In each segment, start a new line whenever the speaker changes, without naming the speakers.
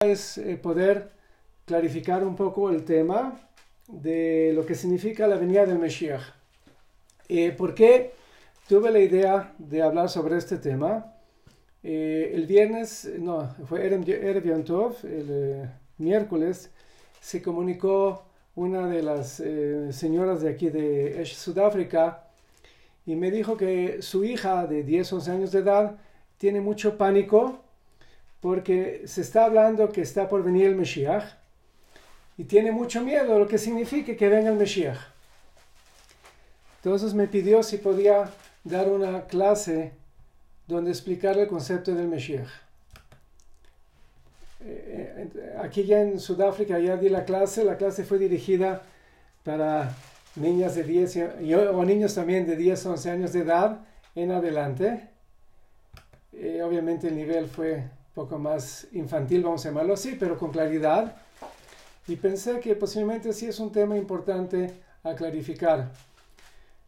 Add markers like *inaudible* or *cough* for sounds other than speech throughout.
es eh, poder clarificar un poco el tema de lo que significa la venida del Mesías. Eh, ¿Por qué tuve la idea de hablar sobre este tema? Eh, el viernes, no, fue Erev Yom el miércoles, se comunicó una de las señoras de aquí de Sudáfrica y me dijo que su hija de 10, 11 años de edad tiene mucho pánico porque se está hablando que está por venir el Mesías y tiene mucho miedo, lo que significa que venga el Mesías. Entonces me pidió si podía dar una clase donde explicar el concepto del Mesías. Eh, eh, aquí ya en Sudáfrica ya di la clase, la clase fue dirigida para niñas de 10 o niños también de 10, 11 años de edad en adelante. Eh, obviamente el nivel fue poco más infantil, vamos a llamarlo así, pero con claridad. Y pensé que posiblemente sí es un tema importante a clarificar.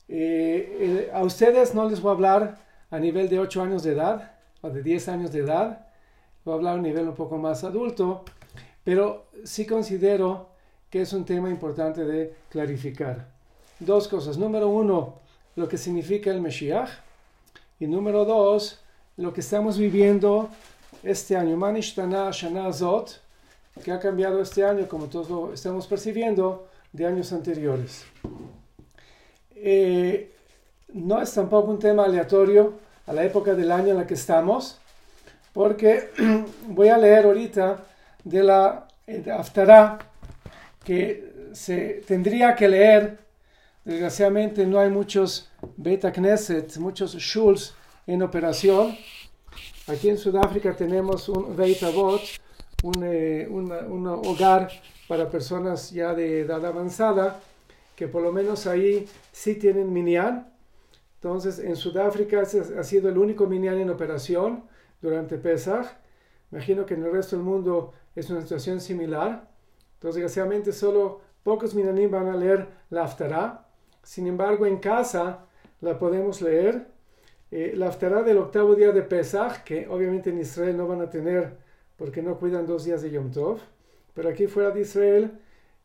Eh, a ustedes no les voy a hablar a nivel de 8 años de edad o de 10 años de edad, voy a hablar a un nivel un poco más adulto, pero sí considero que es un tema importante de clarificar. Dos cosas. Número uno, lo que significa el Mesías. Y número dos, lo que estamos viviendo este año, Manishtana Shana Zot, que ha cambiado este año, como todos lo estamos percibiendo, de años anteriores. Eh, no es tampoco un tema aleatorio a la época del año en la que estamos, porque *clears throat* voy a leer ahorita de la Haftarah que se tendría que leer. Desgraciadamente no hay muchos Beta Knesset, muchos Shuls en operación Aquí en Sudáfrica tenemos un Beit Avot, eh, un, hogar para personas ya de edad avanzada, que por lo menos ahí sí tienen minyan. Entonces, en Sudáfrica ha sido el único minyan en operación durante Pesach. Imagino que en el resto del mundo es una situación similar. Entonces, desgraciadamente, solo pocos minyanim van a leer la Haftarah. Sin embargo, en casa la podemos leer eh, la aftará del octavo día de Pesach, que obviamente en Israel no van a tener porque no cuidan dos días de Yom Tov, pero aquí fuera de Israel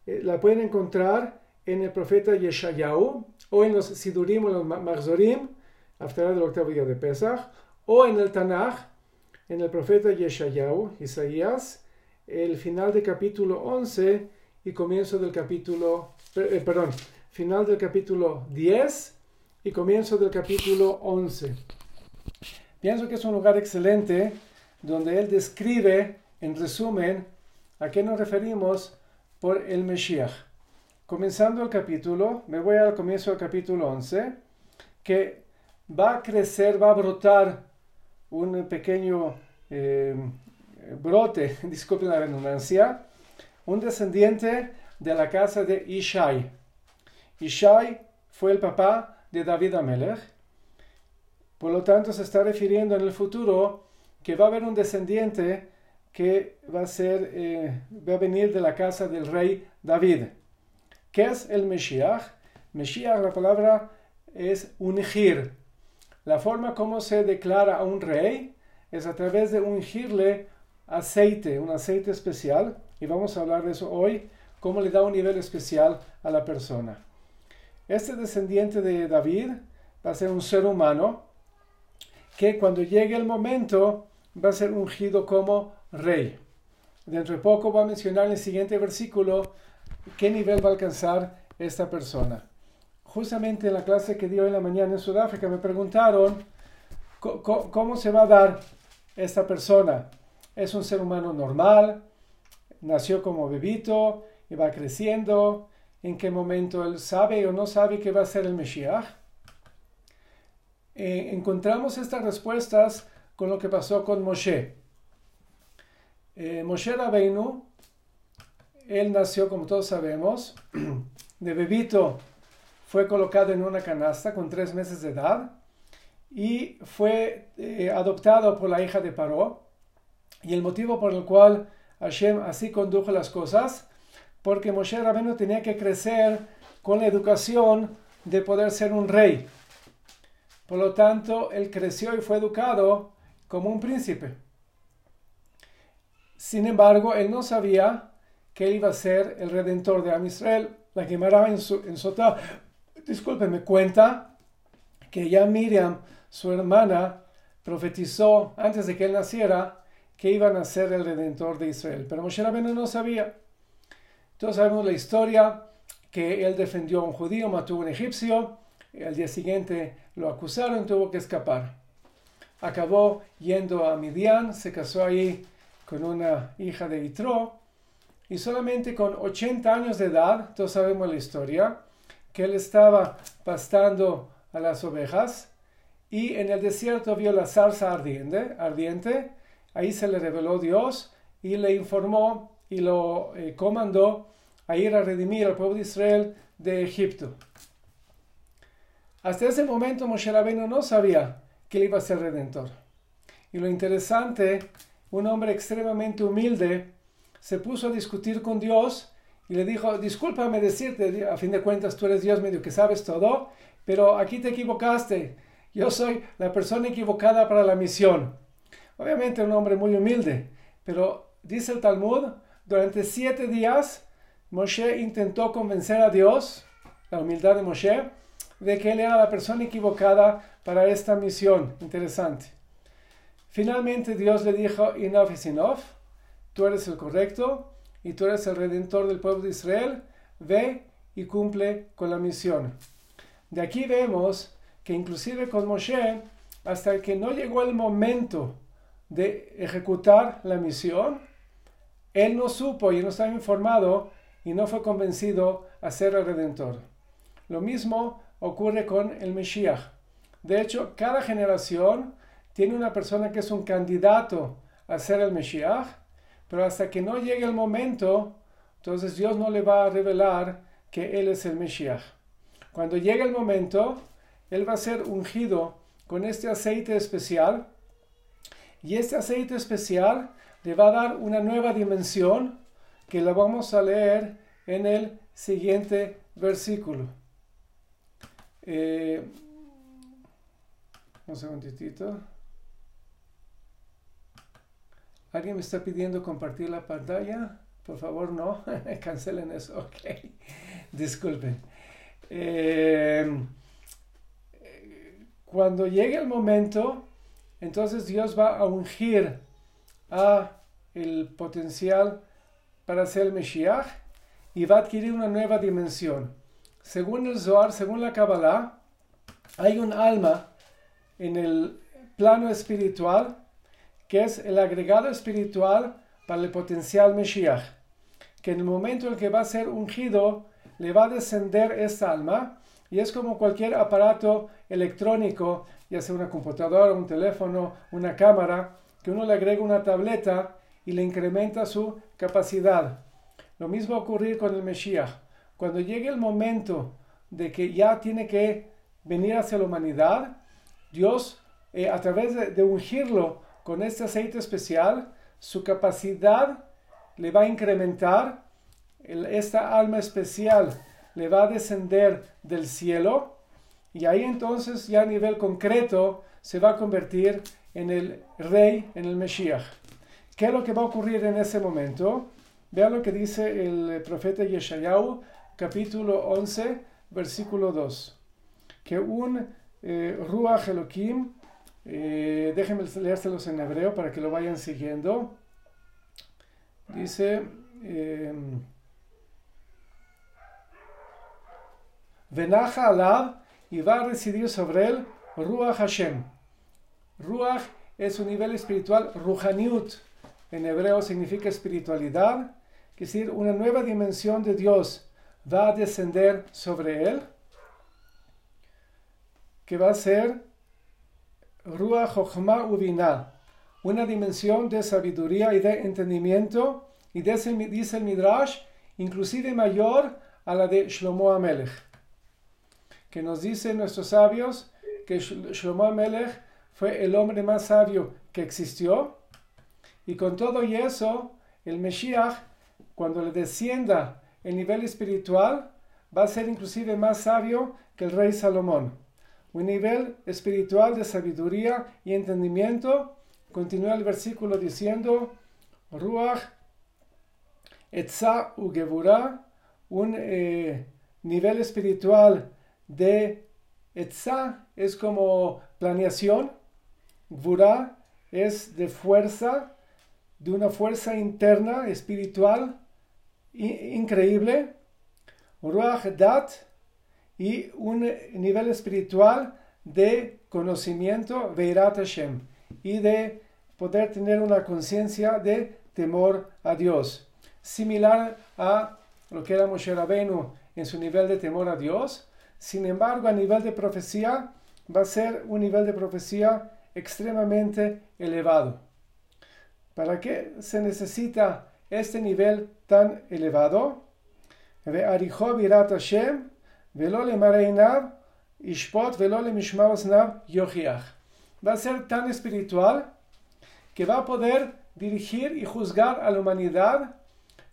eh, la pueden encontrar en el profeta Yeshayahu, o en los Sidurim o los Marzorim, aftará del octavo día de Pesach, o en el Tanaj, en el profeta Yeshayahu, Isaías, el final del capítulo 11 y comienzo del capítulo, eh, perdón, final del capítulo 10 y comienzo del capítulo 11. Pienso que es un lugar excelente donde él describe, en resumen, a qué nos referimos por el Mesías. Comenzando el capítulo, me voy al comienzo del capítulo 11, que va a crecer, va a brotar un pequeño eh, brote, *laughs* disculpen la redundancia, un descendiente de la casa de Ishai. Ishai fue el papá de David Amelech. Por lo tanto, se está refiriendo en el futuro que va a haber un descendiente que va a, ser, eh, va a venir de la casa del rey David. ¿Qué es el Mesías? Mesías, la palabra es ungir. La forma como se declara a un rey es a través de ungirle aceite, un aceite especial, y vamos a hablar de eso hoy, cómo le da un nivel especial a la persona. Este descendiente de David va a ser un ser humano que cuando llegue el momento va a ser ungido como rey. Dentro de poco va a mencionar en el siguiente versículo qué nivel va a alcanzar esta persona. Justamente en la clase que dio en la mañana en Sudáfrica me preguntaron cómo se va a dar esta persona. ¿Es un ser humano normal? ¿Nació como bebito y va creciendo? En qué momento él sabe o no sabe que va a ser el Mesías. Eh, encontramos estas respuestas con lo que pasó con Moshe. Eh, Moshe Rabbeinu, él nació, como todos sabemos, *clears throat* de bebito, fue colocado en una canasta con tres meses de edad y fue eh, adoptado por la hija de Paró. Y el motivo por el cual Hashem así condujo las cosas porque Moshe Rabenu tenía que crecer con la educación de poder ser un rey. Por lo tanto, él creció y fue educado como un príncipe. Sin embargo, él no sabía que iba a ser el redentor de Am Israel. La Gemara en, su, en Sotá, disculpe, me cuenta que ya Miriam, su hermana, profetizó antes de que él naciera que iban a ser el redentor de Israel. Pero Moshe Rabbeinu no sabía. Todos sabemos la historia que él defendió a un judío, mató a un egipcio, al día siguiente lo acusaron y tuvo que escapar. Acabó yendo a Midian, se casó ahí con una hija de Itro y solamente con 80 años de edad, todos sabemos la historia, que él estaba pastando a las ovejas y en el desierto vio la zarza ardiente, ardiente ahí se le reveló Dios y le informó y lo eh, comandó a ir a redimir al pueblo de Israel de Egipto. Hasta ese momento Moshe Rabbeinu no sabía que él iba a ser redentor. Y lo interesante, un hombre extremadamente humilde se puso a discutir con Dios y le dijo, discúlpame decirte, a fin de cuentas tú eres Dios medio que sabes todo, pero aquí te equivocaste. Yo soy la persona equivocada para la misión. Obviamente un hombre muy humilde, pero dice el Talmud, durante siete días Moshe intentó convencer a Dios, la humildad de Moshe, de que él era la persona equivocada para esta misión. Interesante. Finalmente Dios le dijo, enough is enough, tú eres el correcto y tú eres el redentor del pueblo de Israel, ve y cumple con la misión. De aquí vemos que inclusive con Moshe, hasta que no llegó el momento de ejecutar la misión, él no supo y no estaba informado y no fue convencido a ser el redentor. Lo mismo ocurre con el Mesías. De hecho, cada generación tiene una persona que es un candidato a ser el Mesías, pero hasta que no llegue el momento, entonces Dios no le va a revelar que Él es el Mesías. Cuando llegue el momento, Él va a ser ungido con este aceite especial y este aceite especial le va a dar una nueva dimensión que la vamos a leer en el siguiente versículo. Eh, un segundito. ¿Alguien me está pidiendo compartir la pantalla? Por favor, no. *laughs* Cancelen eso. *laughs* Ok. Disculpen. Eh, cuando llegue el momento, entonces Dios va a ungir a el potencial para ser el Mesías y va a adquirir una nueva dimensión. Según el Zohar, según la Kabbalah, hay un alma en el plano espiritual que es el agregado espiritual para el potencial Mesías, que en el momento en que va a ser ungido, le va a descender esta alma y es como cualquier aparato electrónico, ya sea una computadora, un teléfono, una cámara, que uno le agrega una tableta y le incrementa su capacidad. Lo mismo va a ocurrir con el Mesías. Cuando llegue el momento de que ya tiene que venir hacia la humanidad, Dios, eh, a través de, ungirlo con este aceite especial, su capacidad le va a incrementar, esta alma especial le va a descender del cielo y ahí entonces ya a nivel concreto se va a convertir en el rey, en el Mesías. ¿Qué es lo que va a ocurrir en ese momento? Vean lo que dice el profeta Yeshayahu, capítulo 11, versículo 2. Que un eh, Ruach Elohim, eh, déjenme leérselos en hebreo para que lo vayan siguiendo. Dice, eh, Venaja Alab y va a residir sobre él Ruach Hashem. Ruach es un nivel espiritual, Ruhaniut, en hebreo significa espiritualidad, es decir, una nueva dimensión de Dios va a descender sobre él, que va a ser Ruach Chochma Ubina, una dimensión de sabiduría y de entendimiento, y dice el Midrash, inclusive mayor a la de Shlomo Amelech que nos dicen nuestros sabios que Shlomo Melech fue el hombre más sabio que existió. Y con todo y eso, el Mesías, cuando le descienda el nivel espiritual, va a ser inclusive más sabio que el rey Salomón. Un nivel espiritual de sabiduría y entendimiento. Continúa el versículo diciendo, Ruach, Etza u un eh, nivel espiritual de Etza es como planeación, Gvura es de fuerza, de una fuerza interna, espiritual, increíble, Ruach Dat y un nivel espiritual de conocimiento, Veirat Hashem, y de poder tener una conciencia de temor a Dios, similar a lo que era Moshe Rabbeinu en su nivel de temor a Dios. Sin embargo, a nivel de profecía, va a ser un nivel de profecía extremadamente elevado. ¿Para qué se necesita este nivel tan elevado? Va a ser tan espiritual que va a poder dirigir y juzgar a la humanidad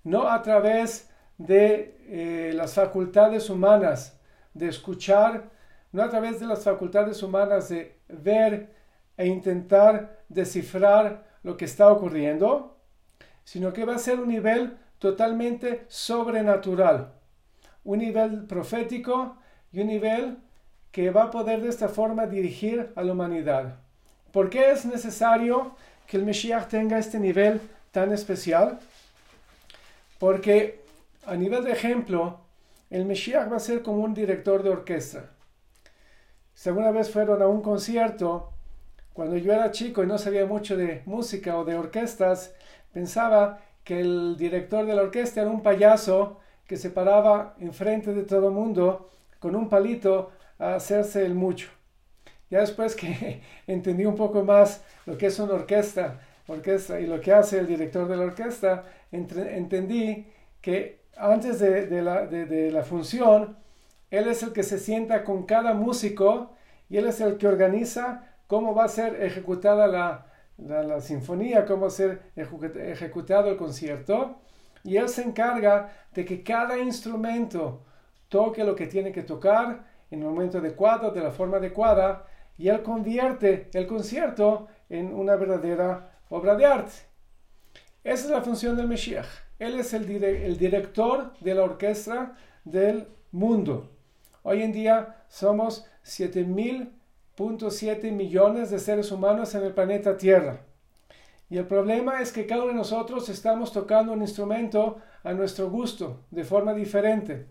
no a través de eh, las facultades humanas de escuchar, no a través de las facultades humanas de ver e intentar descifrar lo que está ocurriendo, sino que va a ser un nivel totalmente sobrenatural, un nivel profético y un nivel que va a poder de esta forma dirigir a la humanidad. ¿Por qué es necesario que el Mesías tenga este nivel tan especial? Porque a nivel de ejemplo, el Mesías va a ser como un director de orquesta. Si alguna vez fueron a un concierto, cuando yo era chico y no sabía mucho de música o de orquestas, pensaba que el director de la orquesta era un payaso que se paraba enfrente de todo el mundo con un palito a hacerse el mucho. Ya después que *laughs* entendí un poco más lo que es una orquesta, orquesta y lo que hace el director de la orquesta, entendí que antes de, la, función, él es el que se sienta con cada músico y él es el que organiza cómo va a ser ejecutada la, sinfonía, cómo va a ser ejecutado el concierto. Y él se encarga de que cada instrumento toque lo que tiene que tocar en el momento adecuado, de la forma adecuada, y él convierte el concierto en una verdadera obra de arte. Esa es la función del Mesías. Él es el, el director de la orquesta del mundo. Hoy en día somos 7.7 millones de seres humanos en el planeta Tierra. Y el problema es que cada uno de nosotros estamos tocando un instrumento a nuestro gusto, de forma diferente.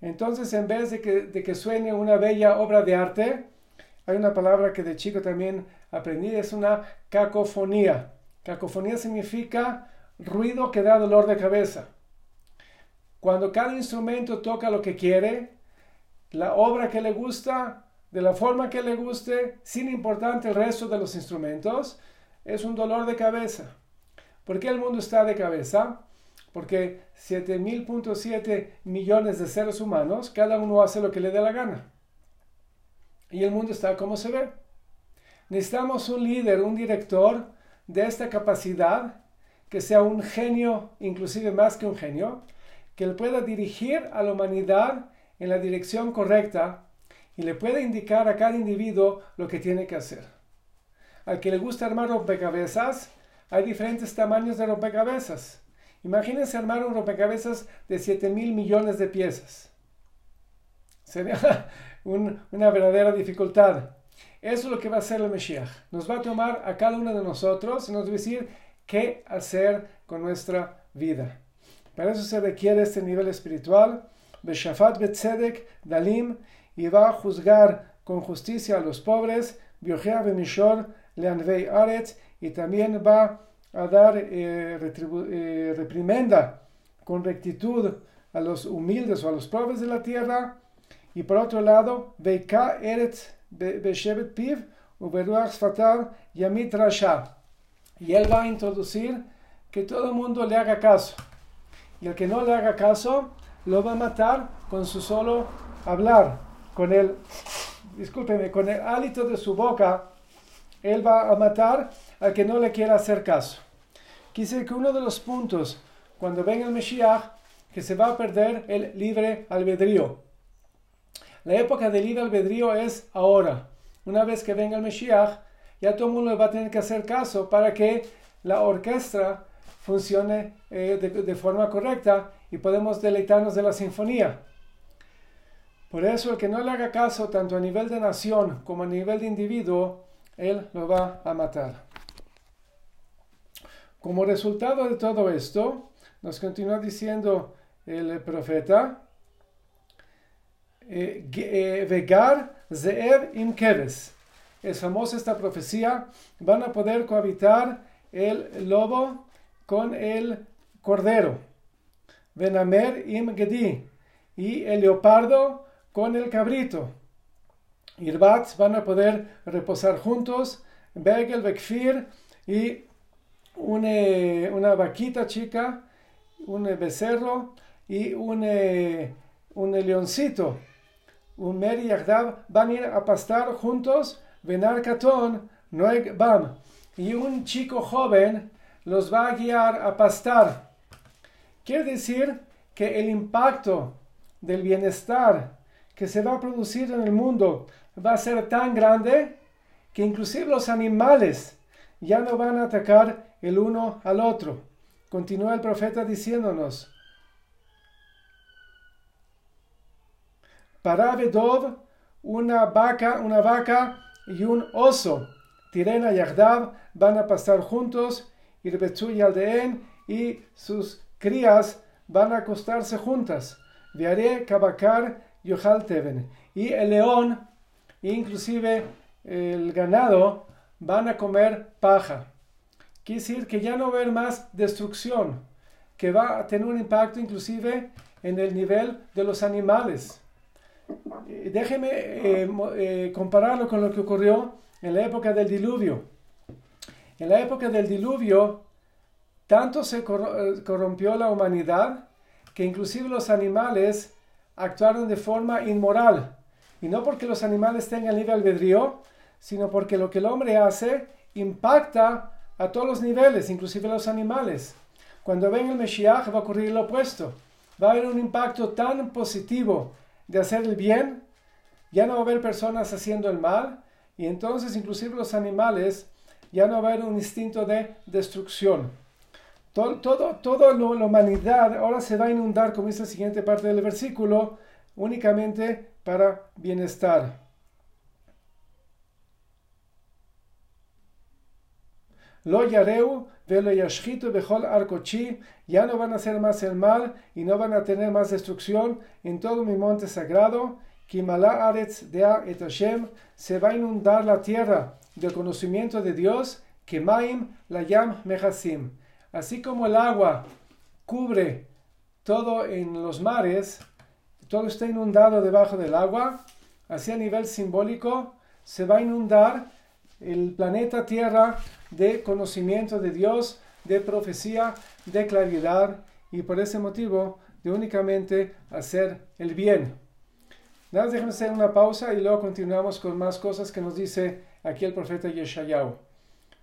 Entonces, en vez de que, de que suene una bella obra de arte, hay una palabra que de chico también aprendí, es una cacofonía. Cacofonía significa ruido que da dolor de cabeza. Cuando cada instrumento toca lo que quiere, la obra que le gusta, de la forma que le guste, sin importar el resto de los instrumentos, es un dolor de cabeza. ¿Por qué el mundo está de cabeza? Porque 7.7 millones de seres humanos, cada uno hace lo que le dé la gana. Y el mundo está como se ve. Necesitamos un líder, un director de esta capacidad que sea un genio, inclusive más que un genio, que le pueda dirigir a la humanidad en la dirección correcta y le pueda indicar a cada individuo lo que tiene que hacer. Al que le gusta armar rompecabezas, hay diferentes tamaños de rompecabezas. Imagínense armar un rompecabezas de 7 mil millones de piezas. Sería *laughs* una verdadera dificultad. Eso es lo que va a hacer el Mesías. Nos va a tomar a cada uno de nosotros y nos va a decir, qué hacer con nuestra vida. Para eso se requiere este nivel espiritual. Beshafat Betzedek Dalim y va a juzgar con justicia a los pobres. Y también va a dar eh, eh, reprimenda con rectitud a los humildes o a los pobres de la tierra. Y por otro lado, Veika Eretz Beshevet Piv Yamit Rasha y él va a introducir que todo el mundo le haga caso. Y el que no le haga caso, lo va a matar con su solo hablar, con el, discúlpeme, con el hálito de su boca, él va a matar al que no le quiera hacer caso. Quise que uno de los puntos, cuando venga el Mesías, que se va a perder el libre albedrío. La época del libre albedrío es ahora. Una vez que venga el Mesías, ya todo el mundo va a tener que hacer caso para que la orquesta funcione eh, de, forma correcta y podemos deleitarnos de la sinfonía. Por eso el que no le haga caso tanto a nivel de nación como a nivel de individuo, él lo va a matar. Como resultado de todo esto, nos continúa diciendo el profeta, eh, eh, Vegar Zeev im Keves. Es famosa esta profecía. Van a poder cohabitar el lobo con el cordero. Venamer im Gedi. Y el leopardo con el cabrito. Irbat van a poder reposar juntos. Begel, Bekfir y una, una vaquita chica, un becerro y un, un leoncito un Meri van a ir a pastar juntos, Venar Katón, Noeg Bam, y un chico joven los va a guiar a pastar. Quiere decir que el impacto del bienestar que se va a producir en el mundo va a ser tan grande que inclusive los animales ya no van a atacar el uno al otro. Continúa el profeta diciéndonos, Para Vedov, una vaca, una vaca y un oso. Tirena y Yagdav van a pasar juntos, y y Aldeen y sus crías van a acostarse juntas. Viaré Kabakar Y el león, inclusive el ganado, van a comer paja. Quiere decir que ya no va a haber más destrucción, que va a tener un impacto inclusive en el nivel de los animales. Eh, déjeme eh, eh, compararlo con lo que ocurrió en la época del diluvio. En la época del diluvio, tanto se corrompió la humanidad que inclusive los animales actuaron de forma inmoral. Y no porque los animales tengan libre albedrío, sino porque lo que el hombre hace impacta a todos los niveles, inclusive los animales. Cuando venga el Mesías va a ocurrir lo opuesto. Va a haber un impacto tan positivo de hacer el bien, ya no va a haber personas haciendo el mal y entonces inclusive los animales ya no va a haber un instinto de destrucción. Todo, todo, toda la humanidad ahora se va a inundar, como dice la siguiente parte del versículo, únicamente para bienestar. Lo yareu velo yashchito bechol arcochi, ya no van a hacer más el mal y no van a tener más destrucción en todo mi monte sagrado. Kimala aretz dea et Hashem, se va a inundar la tierra del conocimiento de Dios, Kemaim la yam mehasim. Así como el agua cubre todo en los mares, todo está inundado debajo del agua, así a nivel simbólico se va a inundar el planeta Tierra de conocimiento de Dios, de profecía, de claridad y por ese motivo de únicamente hacer el bien. Nada, déjenme hacer una pausa y luego continuamos con más cosas que nos dice aquí el profeta Yeshayahu.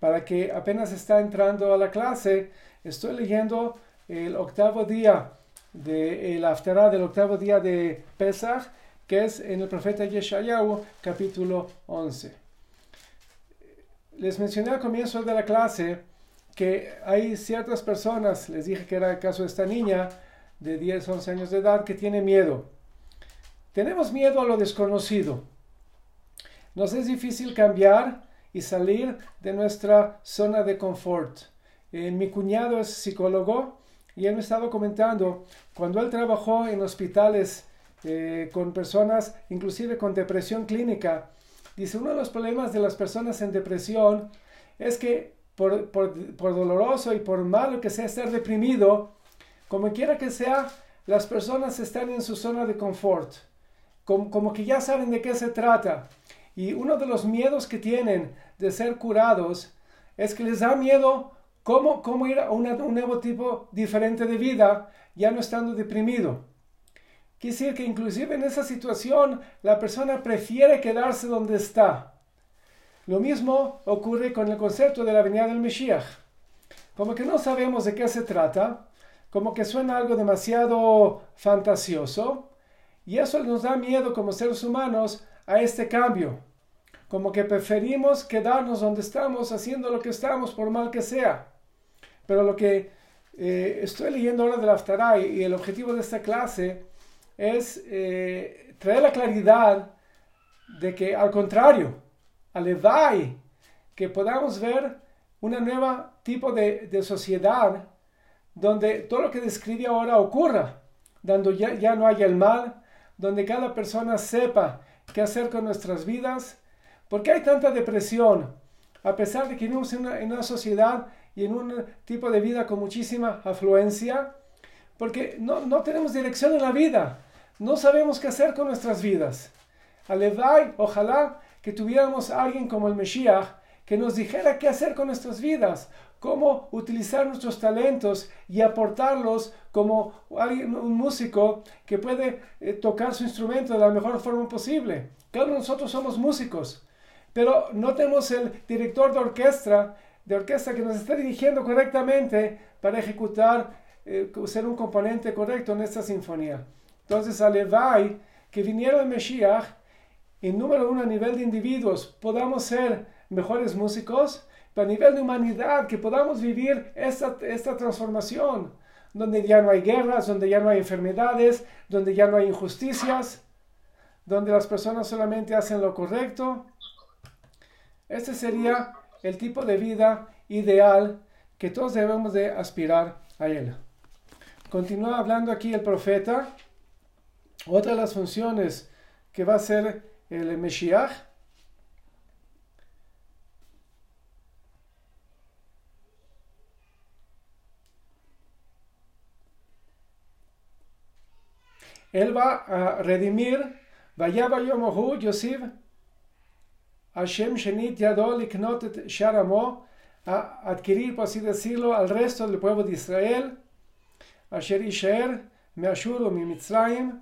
Para que apenas está entrando a la clase, estoy leyendo el octavo día de el Aftará del octavo día de Pesach, que es en el profeta Yeshayahu, capítulo 11 les mencioné al comienzo de la clase que hay ciertas personas, les dije que era el caso de esta niña de 10, 11 años de edad, que tiene miedo. Tenemos miedo a lo desconocido. Nos es difícil cambiar y salir de nuestra zona de confort. Eh, mi cuñado es psicólogo y él me estaba comentando, cuando él trabajó en hospitales eh, con personas, inclusive con depresión clínica, Dice, uno de los problemas de las personas en depresión es que por, doloroso y por malo que sea estar deprimido, como quiera que sea, las personas están en su zona de confort, como, como que ya saben de qué se trata. Y uno de los miedos que tienen de ser curados es que les da miedo cómo, cómo ir a un nuevo tipo diferente de vida ya no estando deprimido. Quiere que inclusive en esa situación la persona prefiere quedarse donde está. Lo mismo ocurre con el concepto de la venida del Mesías. Como que no sabemos de qué se trata, como que suena algo demasiado fantasioso, y eso nos da miedo como seres humanos a este cambio. Como que preferimos quedarnos donde estamos haciendo lo que estamos por mal que sea. Pero lo que eh, estoy leyendo ahora de la y, el objetivo de esta clase es eh, traer la claridad de que al contrario, alevai, que podamos ver una nueva tipo de, de, sociedad donde todo lo que describe ahora ocurra, donde ya, ya no haya el mal, donde cada persona sepa qué hacer con nuestras vidas. Porque hay tanta depresión? A pesar de que vivimos en una, sociedad y en un tipo de vida con muchísima afluencia, porque no, no tenemos dirección en la vida, no sabemos qué hacer con nuestras vidas. Alevai, ojalá que tuviéramos a alguien como el Mesías que nos dijera qué hacer con nuestras vidas, cómo utilizar nuestros talentos y aportarlos como un músico que puede eh, tocar su instrumento de la mejor forma posible. Cada nosotros somos músicos, pero no tenemos el director de orquesta, de orquesta que nos está dirigiendo correctamente para ejecutar, eh, ser un componente correcto en esta sinfonía. Entonces, Alevai, que viniera el Mesías, en número uno a nivel de individuos, podamos ser mejores músicos, pero a nivel de humanidad, que podamos vivir esta, esta transformación, donde ya no hay guerras, donde ya no hay enfermedades, donde ya no hay injusticias, donde las personas solamente hacen lo correcto. Este sería el tipo de vida ideal que todos debemos de aspirar a él. Continúa hablando aquí el profeta. Otra de las funciones que va a ser el Mesías Él va a redimir, vaya Yomohu Yosif, Hashem Shenit Yadol Liknot Sharamo, a adquirir, por así decirlo, al resto del pueblo de Israel, Asher Isher, Meashur o Mimitzrayim,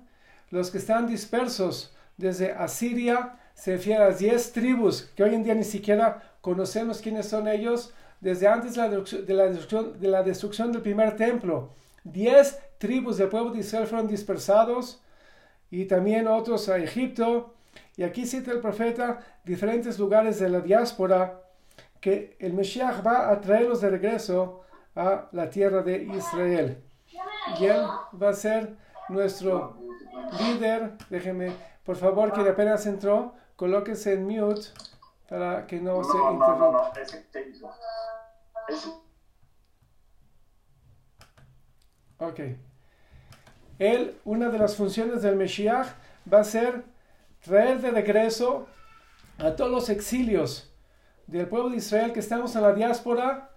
los que están dispersos desde Asiria, se refiere a las diez tribus, que hoy en día ni siquiera conocemos quiénes son ellos, desde antes de la, destrucción, de la destrucción del primer templo. Diez tribus del pueblo de Israel fueron dispersados y también otros a Egipto. Y aquí cita el profeta diferentes lugares de la diáspora que el Mesías va a traerlos de regreso a la tierra de Israel. Y él va a ser nuestro líder. Déjenme, por favor, que apenas entró, colóquese en mute para que no, se interrumpa. Ok. Él, una de las funciones del Mesías va a ser traer de regreso a todos los exilios del pueblo de Israel que estamos en la diáspora,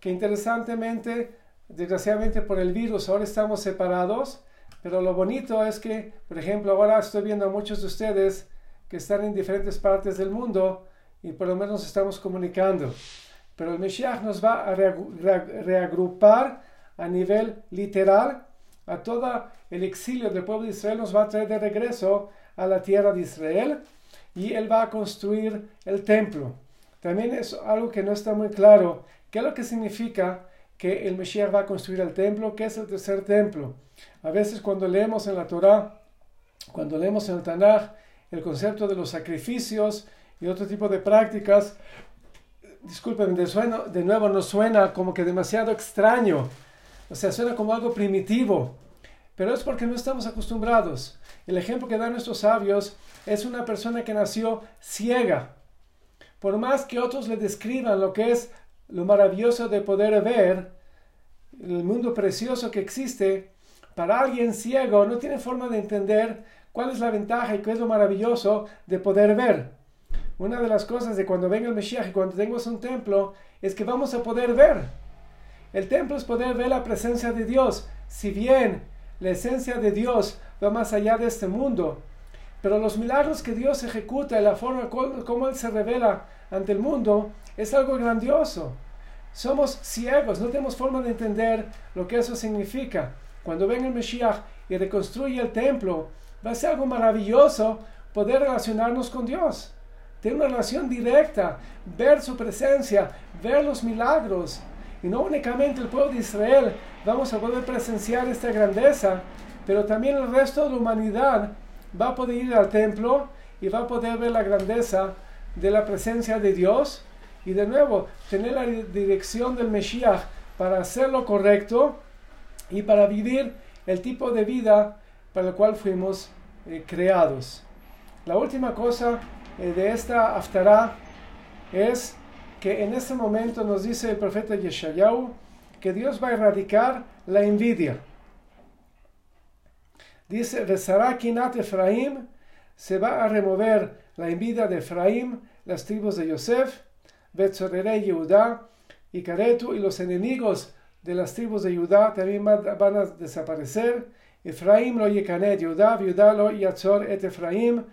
que interesantemente, desgraciadamente por el virus, ahora estamos separados, pero lo bonito es que, por ejemplo, ahora estoy viendo a muchos de ustedes que están en diferentes partes del mundo y por lo menos nos estamos comunicando. Pero el Mesías nos va a reagrupar a nivel literal a todo el exilio del pueblo de Israel, nos va a traer de regreso a la tierra de Israel y él va a construir el templo. También es algo que no está muy claro. ¿Qué es lo que significa que el Mesías va a construir el templo? ¿Qué es el tercer templo? A veces cuando leemos en la Torah, cuando leemos en el Tanaj, el concepto de los sacrificios y otro tipo de prácticas, disculpen, de, de nuevo nos suena como que demasiado extraño o sea, suena como algo primitivo, pero es porque no estamos acostumbrados. El ejemplo que dan nuestros sabios es una persona que nació ciega. Por más que otros le describan lo que es lo maravilloso de poder ver, el mundo precioso que existe, para alguien ciego no tiene forma de entender cuál es la ventaja y qué es lo maravilloso de poder ver. Una de las cosas de cuando venga el Mesías y cuando tengamos un templo es que vamos a poder ver. El templo es poder ver la presencia de Dios. Si bien la esencia de Dios va más allá de este mundo, pero los milagros que Dios ejecuta y la forma como Él se revela ante el mundo es algo grandioso. Somos ciegos, no tenemos forma de entender lo que eso significa. Cuando venga el Mesías y reconstruye el templo, va a ser algo maravilloso poder relacionarnos con Dios. Tener una relación directa, ver su presencia, ver los milagros, y no únicamente el pueblo de Israel vamos a poder presenciar esta grandeza, pero también el resto de la humanidad va a poder ir al templo y va a poder ver la grandeza de la presencia de Dios y de nuevo tener la dirección del Mesías para hacer lo correcto y para vivir el tipo de vida para el cual fuimos eh, creados. La última cosa eh, de esta aftará es que en este momento nos dice el profeta Yeshayahu que Dios va a erradicar la envidia. Dice, Kinat Efraim, se va a remover la envidia de Efraim, las tribus de Yosef, Betzorere Yehuda y Caretu, y los enemigos de las tribus de Judá también van a desaparecer. Efraim lo yekanet Judá, Judá lo yatzor et Efraim.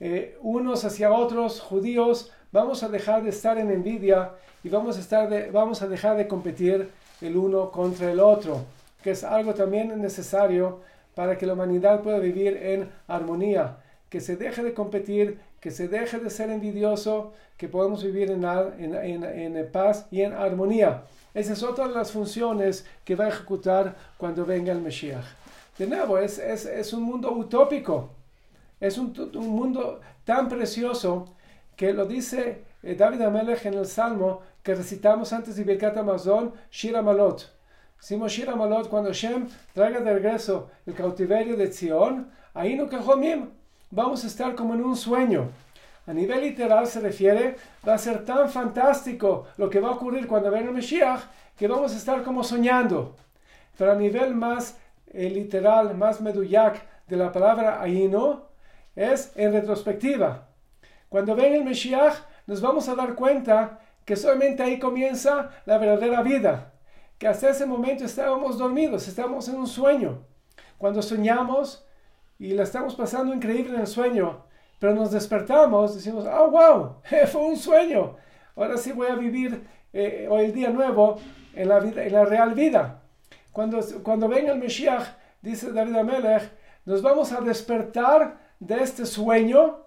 Eh, unos hacia otros, judíos, vamos a dejar de estar en envidia y vamos a, estar vamos a dejar de competir el uno contra el otro, que es algo también necesario para que la humanidad pueda vivir en armonía, que se deje de competir, que se deje de ser envidioso, que podamos vivir en, en, en, paz y en armonía. Esa es otra de las funciones que va a ejecutar cuando venga el Mesías. De nuevo, es, es, es un mundo utópico, es un, un, mundo tan precioso que lo dice eh, David Amelech en el Salmo que recitamos antes de Birkat Amazon, Shira Malot. Decimos Shira Malot cuando Shem traiga de regreso el cautiverio de Zion, ahí no Kajomim, vamos a estar como en un sueño. A nivel literal se refiere, va a ser tan fantástico lo que va a ocurrir cuando venga el Mashiach que vamos a estar como soñando. Pero a nivel más eh, literal, más meduyak de la palabra Aino, es en retrospectiva. Cuando venga el Mashiach, nos vamos a dar cuenta que solamente ahí comienza la verdadera vida. Que hasta ese momento estábamos dormidos, estábamos en un sueño. Cuando soñamos y la estamos pasando increíble en el sueño, pero nos despertamos, decimos, oh, wow, *laughs* fue un sueño. Ahora sí voy a vivir eh, hoy el día nuevo en la, vida, en la real vida. Cuando, cuando venga el Mesías, dice David Amelech, nos vamos a despertar de este sueño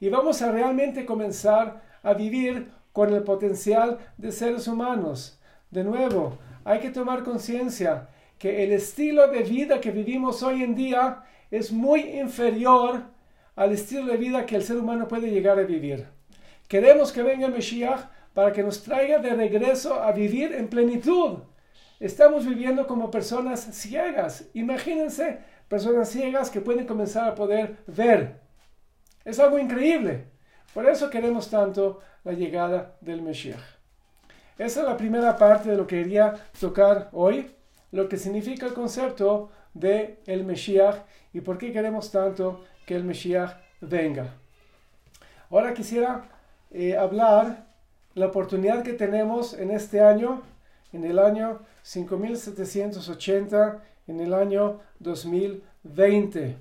y vamos a realmente comenzar a vivir con el potencial de seres humanos. De nuevo, hay que tomar conciencia que el estilo de vida que vivimos hoy en día es muy inferior al estilo de vida que el ser humano puede llegar a vivir. Queremos que venga el Mesías para que nos traiga de regreso a vivir en plenitud. Estamos viviendo como personas ciegas. Imagínense personas ciegas que pueden comenzar a poder ver. Es algo increíble. Por eso queremos tanto la llegada del Mesías. Esa es la primera parte de lo que quería tocar hoy, lo que significa el concepto de el Mesías y por qué queremos tanto que el Mesías venga. Ahora quisiera eh, hablar la oportunidad que tenemos en este año, en el año 5780, en el año 2020.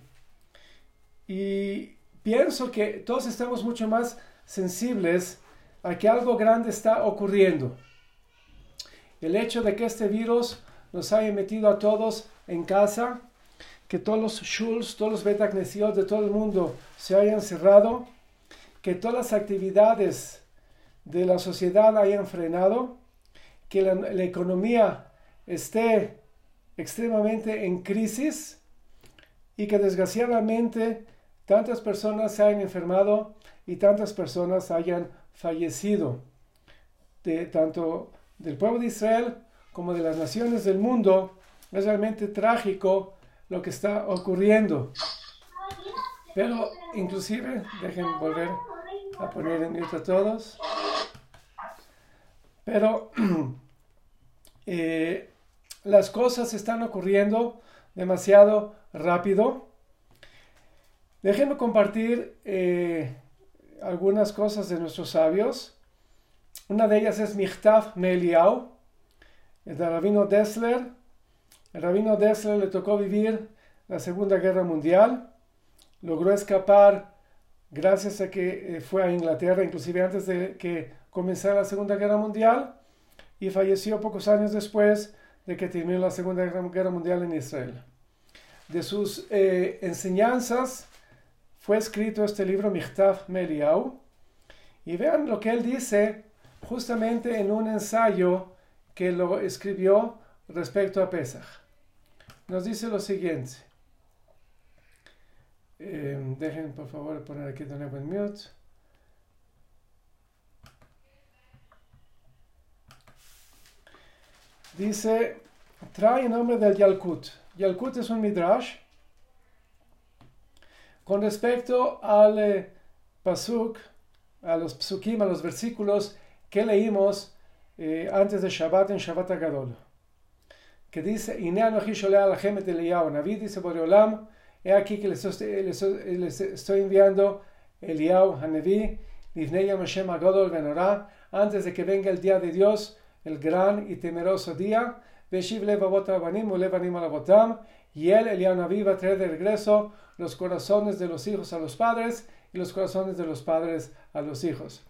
Y pienso que todos estamos mucho más sensibles a que algo grande está ocurriendo. El hecho de que este virus nos haya metido a todos en casa, que todos los shuls, todos los betagnesios de todo el mundo se hayan cerrado, que todas las actividades de la sociedad hayan frenado, que la, la economía esté extremadamente en crisis y que desgraciadamente tantas personas se hayan enfermado y tantas personas hayan fallecido, tanto del pueblo de Israel como de las naciones del mundo. Es realmente trágico lo que está ocurriendo. Pero inclusive, dejen volver a poner en mute a todos. Pero *clears throat* eh, las cosas están ocurriendo demasiado rápido. Déjenme compartir eh, algunas cosas de nuestros sabios. Una de ellas es Michtaf Meliau, el Rabino Dessler. El Rabino Dessler le tocó vivir la Segunda Guerra Mundial. Logró escapar gracias a que eh, fue a Inglaterra, inclusive antes de que comenzara la Segunda Guerra Mundial, y falleció pocos años después de que terminó la Segunda Guerra Mundial en Israel. De sus eh, enseñanzas fue escrito este libro Michtaf Meliau. Y vean lo que él dice justamente en un ensayo que lo escribió respecto a Pesach. Nos dice lo siguiente. Eh, dejen por favor poner aquí de nuevo en mute. dice, trae el nombre del Yalkut. Yalkut es un midrash con respecto al eh, pasuk, a los psukim, a los versículos que leímos eh, antes de Shabbat en Shabbat Agadol, que dice, Naví dice Boreolam, he aquí que les les, les estoy enviando Eliyahu Hanevi, Hashem Agadol Benorah, antes de que venga el día de Dios, el gran y temeroso día, Veshiv Levavot Abanim, Levanim Alabotam, y él, Naví, va traer de regreso los corazones de los hijos a los padres y los corazones de los padres a los hijos.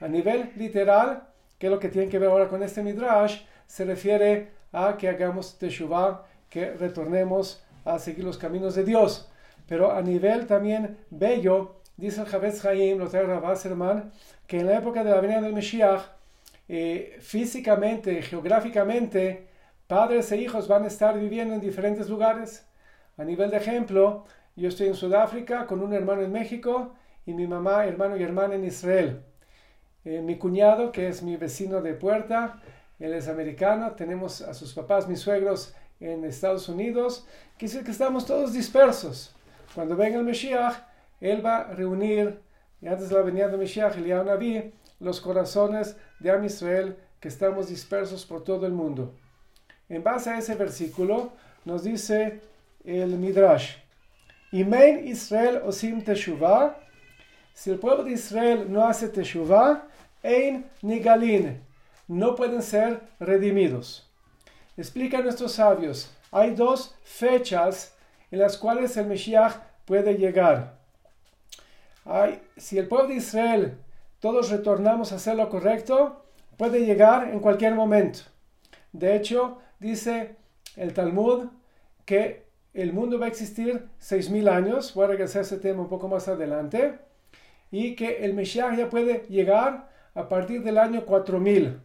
A nivel literal, que es lo que tiene que ver ahora con este midrash, se refiere a que hagamos teshuvah, que retornemos a seguir los caminos de Dios. Pero a nivel también bello, dice el Javetz Chaim, lo trae Wasserman, que en la época de la venida del Mesías, eh, físicamente, geográficamente, padres e hijos van a estar viviendo en diferentes lugares. A nivel de ejemplo, yo estoy en Sudáfrica con un hermano en México y mi mamá, hermano y hermana en Israel. Eh, mi cuñado, que es mi vecino de puerta, él es americano, tenemos a sus papás, mis suegros en Estados Unidos, quise que estamos todos dispersos. Cuando venga el Mesías, él va a reunir, y antes de la venida del Mesías, el Naví, los corazones de Am Israel que estamos dispersos por todo el mundo. En base a ese versículo, nos dice el Midrash, Imen Israel osim teshuvah, si el pueblo de Israel no hace teshuvah, ein nigalin, no pueden ser redimidos. Explican nuestros sabios, hay dos fechas en las cuales el Mesías puede llegar. si el pueblo de Israel todos retornamos a hacer lo correcto, puede llegar en cualquier momento. De hecho, dice el Talmud que el mundo va a existir 6.000 años, voy a regresar a ese tema un poco más adelante, y que el Mesías ya puede llegar a partir del año 4000.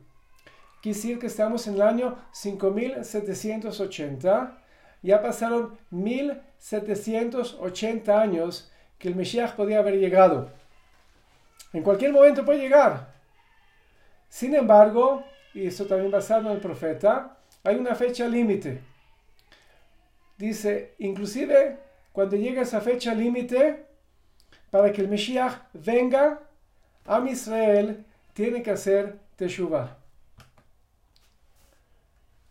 Quiere decir que estamos en el año 5780. Ya pasaron 1780 años que el Mesías podía haber llegado. En cualquier momento puede llegar. Sin embargo, y esto también basado en el profeta, hay una fecha límite. Dice, inclusive cuando llega esa fecha límite, para que el Mesías venga a Israel, tiene que hacer Teshuvah.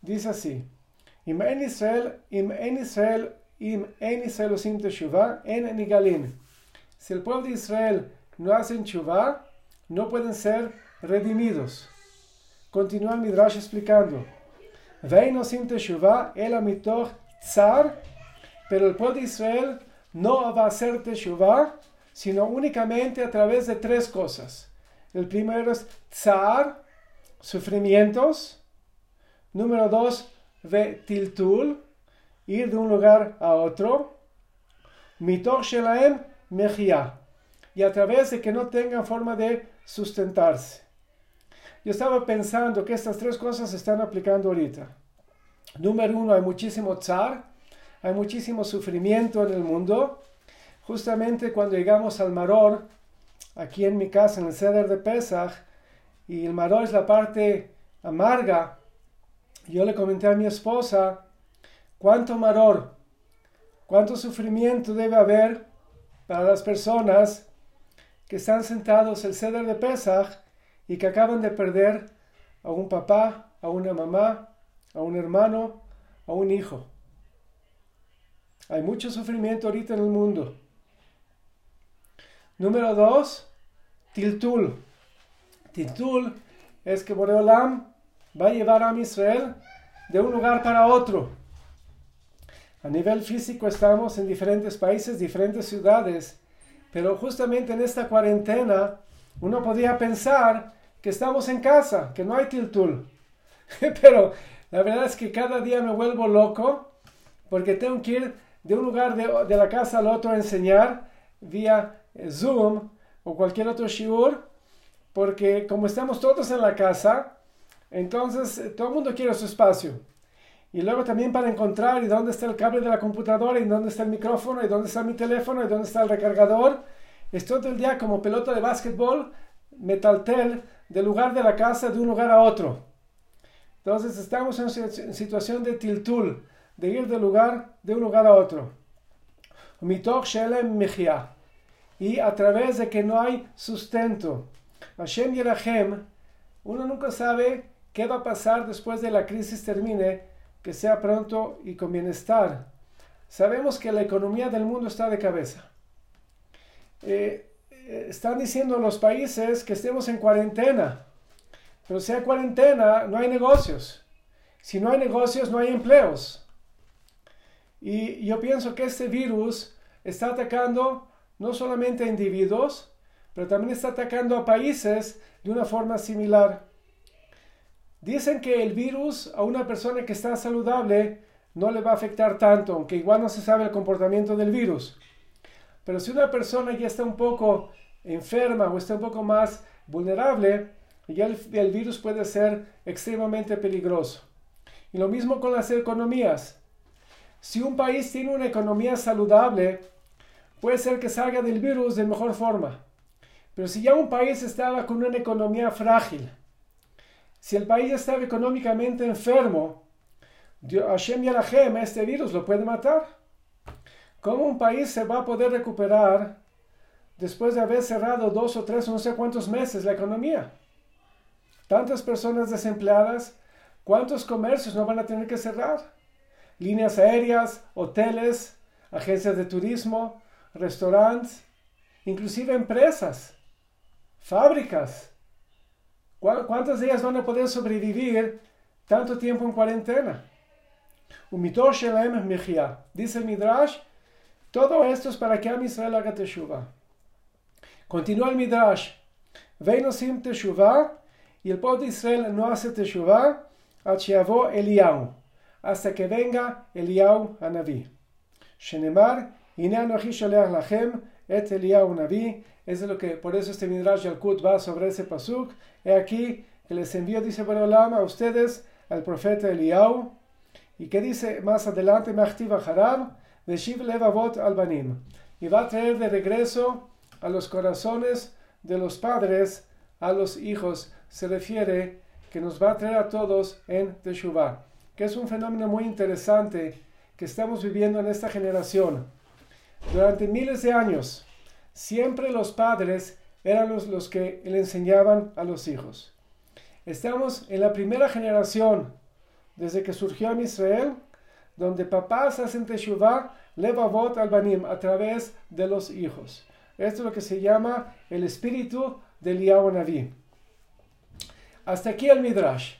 Dice así, Im en Israel, im en Israel, im en Israel osim Teshuvah, en Nigalin. Si el pueblo de Israel no hace Teshuvah, no pueden ser redimidos. Continúa el Midrash explicando. Vein osim Teshuvah, el amitoch tsar, pero el pueblo de Israel no va a hacer Teshuvah, sino únicamente a través de tres cosas. El primero es tsar, sufrimientos. Número dos, tiltul, ir de un lugar a otro. Mitor shelaem mejia. Y a través de que no tengan forma de sustentarse. Yo estaba pensando que estas tres cosas se están aplicando ahorita. Número uno, hay muchísimo tsar, hay muchísimo sufrimiento en el mundo. Justamente cuando llegamos al Maror, aquí en mi casa, en el ceder de Pesach, y el maror es la parte amarga. Yo le comenté a mi esposa, ¿cuánto maror, cuánto sufrimiento debe haber para las personas que están sentados el ceder de Pesach y que acaban de perder a un papá, a una mamá, a un hermano, a un hijo? Hay mucho sufrimiento ahorita en el mundo. Número dos, Tiltul. Tiltul es que Boreolam va a llevar a Israel de un lugar para otro. A nivel físico estamos en diferentes países, diferentes ciudades, pero justamente en esta cuarentena uno podría pensar que estamos en casa, que no hay tiltul. *laughs* pero la verdad es que cada día me vuelvo loco porque tengo que ir de un lugar de, de la casa al otro a enseñar vía Zoom o cualquier otro shiur, porque como estamos todos en la casa, entonces eh, todo el mundo quiere su espacio. Y luego también para encontrar y dónde está el cable de la computadora, y dónde está el micrófono, y dónde está mi teléfono, y dónde está el recargador. Estoy todo el día como pelota de básquetbol, metaltel, del lugar de la casa de un lugar a otro. Entonces estamos en situación de tiltul, de ir de lugar de un lugar a otro. Y a través de que no hay sustento. Hashem Yerachem, uno nunca sabe qué va a pasar después de la crisis termine, que sea pronto y con bienestar. Sabemos que la economía del mundo está de cabeza. Eh, eh, están diciendo los países que estemos en cuarentena. Pero si hay cuarentena, no hay negocios. Si no hay negocios, no hay empleos. Y yo pienso que este virus está atacando no solamente a individuos, pero también está atacando a países de una forma similar. Dicen que el virus a una persona que está saludable no le va a afectar tanto, aunque igual no se sabe el comportamiento del virus. Pero si una persona ya está un poco enferma o está un poco más vulnerable, ya el, virus puede ser extremadamente peligroso. Y lo mismo con las economías. Si un país tiene una economía saludable, puede ser que salga del virus de mejor forma. Pero si ya un país estaba con una economía frágil, si el país estaba económicamente enfermo, Hashem Yalahem, este virus lo puede matar. ¿Cómo un país se va a poder recuperar después de haber cerrado dos o tres no sé cuántos meses la economía? Tantas personas desempleadas, ¿cuántos comercios no van a tener que cerrar? Líneas aéreas, hoteles, agencias de turismo, restaurantes, inclusive empresas, fábricas. ¿Cuántos días van a poder sobrevivir tanto tiempo en cuarentena? Dice el Midrash, todo esto es para que Am Israel haga teshuva. Continúa el Midrash, Veinosim teshuva, y el pueblo de Israel no hace teshuva, Eliyahu, hasta que venga Eliyahu a Naví. Shenemar, lachem, et Eliyahu Naví, es lo que, por eso este Midrash Yalkut va sobre ese pasuk. He aquí que les envío, dice Boreolam, a ustedes, al profeta Eliyahu, y que dice más adelante, Harab, Veshiv Levavot Albanim, y va a traer de regreso a los corazones de los padres a los hijos. Se refiere que nos va a traer a todos en Teshuvah, que es un fenómeno muy interesante que estamos viviendo en esta generación. Durante miles de años, siempre los padres eran los, los que le enseñaban a los hijos. Estamos en la primera generación desde que surgió en Israel, donde papás hacen teshuvah levavot albanim a través de los hijos. Esto es lo que se llama el espíritu del Yahweh. Hasta aquí el Midrash.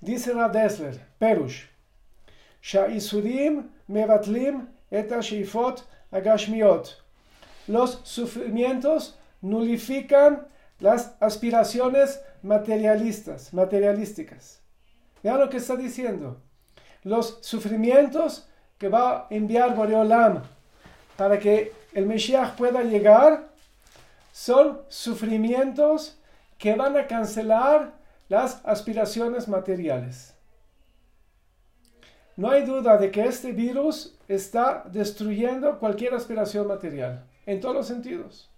Dice Rav Dessler, Perush, Sha'isurim mevatlim et sheifot agashmiot. Los sufrimientos nulifican las aspiraciones materialistas, materialísticas. Vean lo que está diciendo. Los sufrimientos que va a enviar Boreolam para que el Mesías pueda llegar son sufrimientos que van a cancelar las aspiraciones materiales. No hay duda de que este virus está destruyendo cualquier aspiración material, en todos los sentidos.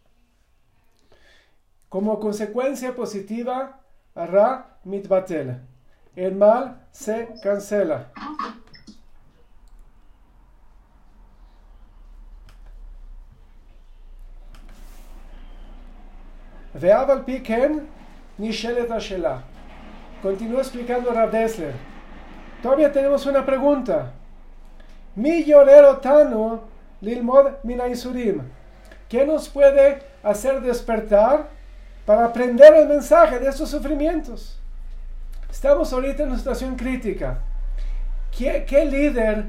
Como consecuencia positiva, hará mitbatel el mal se cancela. Veaval Piken Nishelet Ashela. Continúa explicando Rav Dessler. Todavía tenemos una pregunta. Mi llorero tano lilmod minaisurim. ¿Qué nos puede hacer despertar para aprender el mensaje de estos sufrimientos? Estamos ahorita en una situación crítica. ¿Qué, líder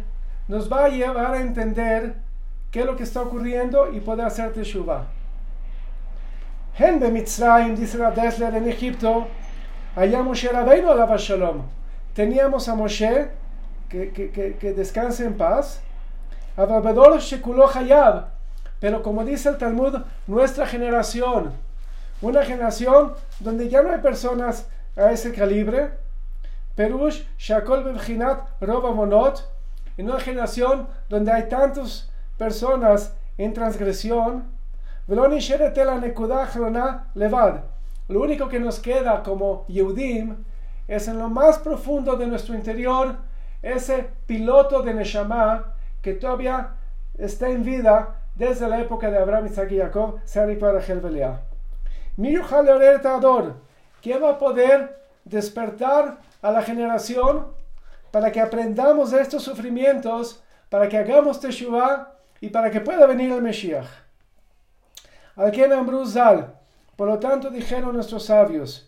nos va a llevar a entender qué es lo que está ocurriendo y poder hacer teshuva? Dice la Desler en Egipto, allá Moshe Rabbeinu alaba shalom. Teníamos a Moshe, que, que, que, descanse en paz, a Shekulo Hayab, pero como dice el Talmud, nuestra generación, una generación donde ya no hay personas a ese calibre. Perush Shakol Bebchinat Roba Monot, en una generación donde hay tantas personas en transgresión. Lo único que nos queda como Yehudim es en lo más profundo de nuestro interior, ese piloto de Neshama que todavía está en vida desde la época de Abraham, Isaac y Jacob, Sari para Rachel ¿Quién va a poder despertar a la generación para que aprendamos de estos sufrimientos, para que hagamos Teshuvah y para que pueda venir el Mesías? Al quien Ambruzal, por lo tanto dijeron nuestros sabios,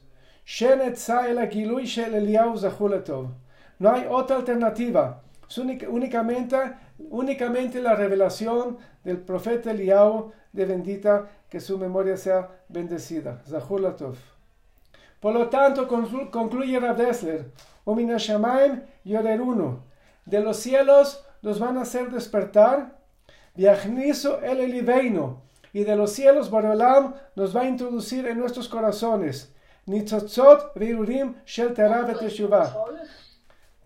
no hay otra alternativa, únicamente, únicamente la revelación del profeta Eliyahu de bendita que su memoria sea bendecida. Zahulatov. Por lo tanto, concluye Rav Dessler, de los cielos los van a hacer despertar, viajnizo el eliveino, y de los cielos Boreolam nos va a introducir en nuestros corazones. Nitzotzot virurim shel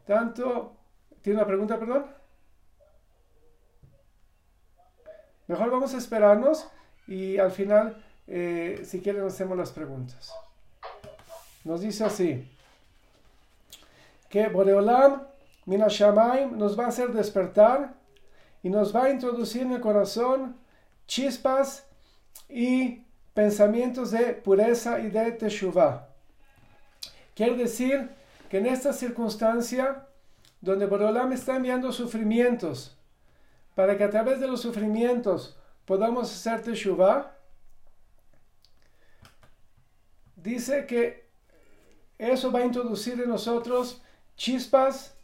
Tanto, ¿tiene una pregunta, perdón? Mejor vamos a esperarnos y al final, eh, si quieren, hacemos las preguntas. Nos dice así, que Boreolam Minashamaim nos va a hacer despertar y nos va a introducir en el corazón chispas y pensamientos de pureza y de teshuvah. Quiere decir que en esta circunstancia, donde Boreolam está enviando sufrimientos, para que a través de los sufrimientos podamos hacer teshuvah, dice que eso va a introducir en nosotros chispas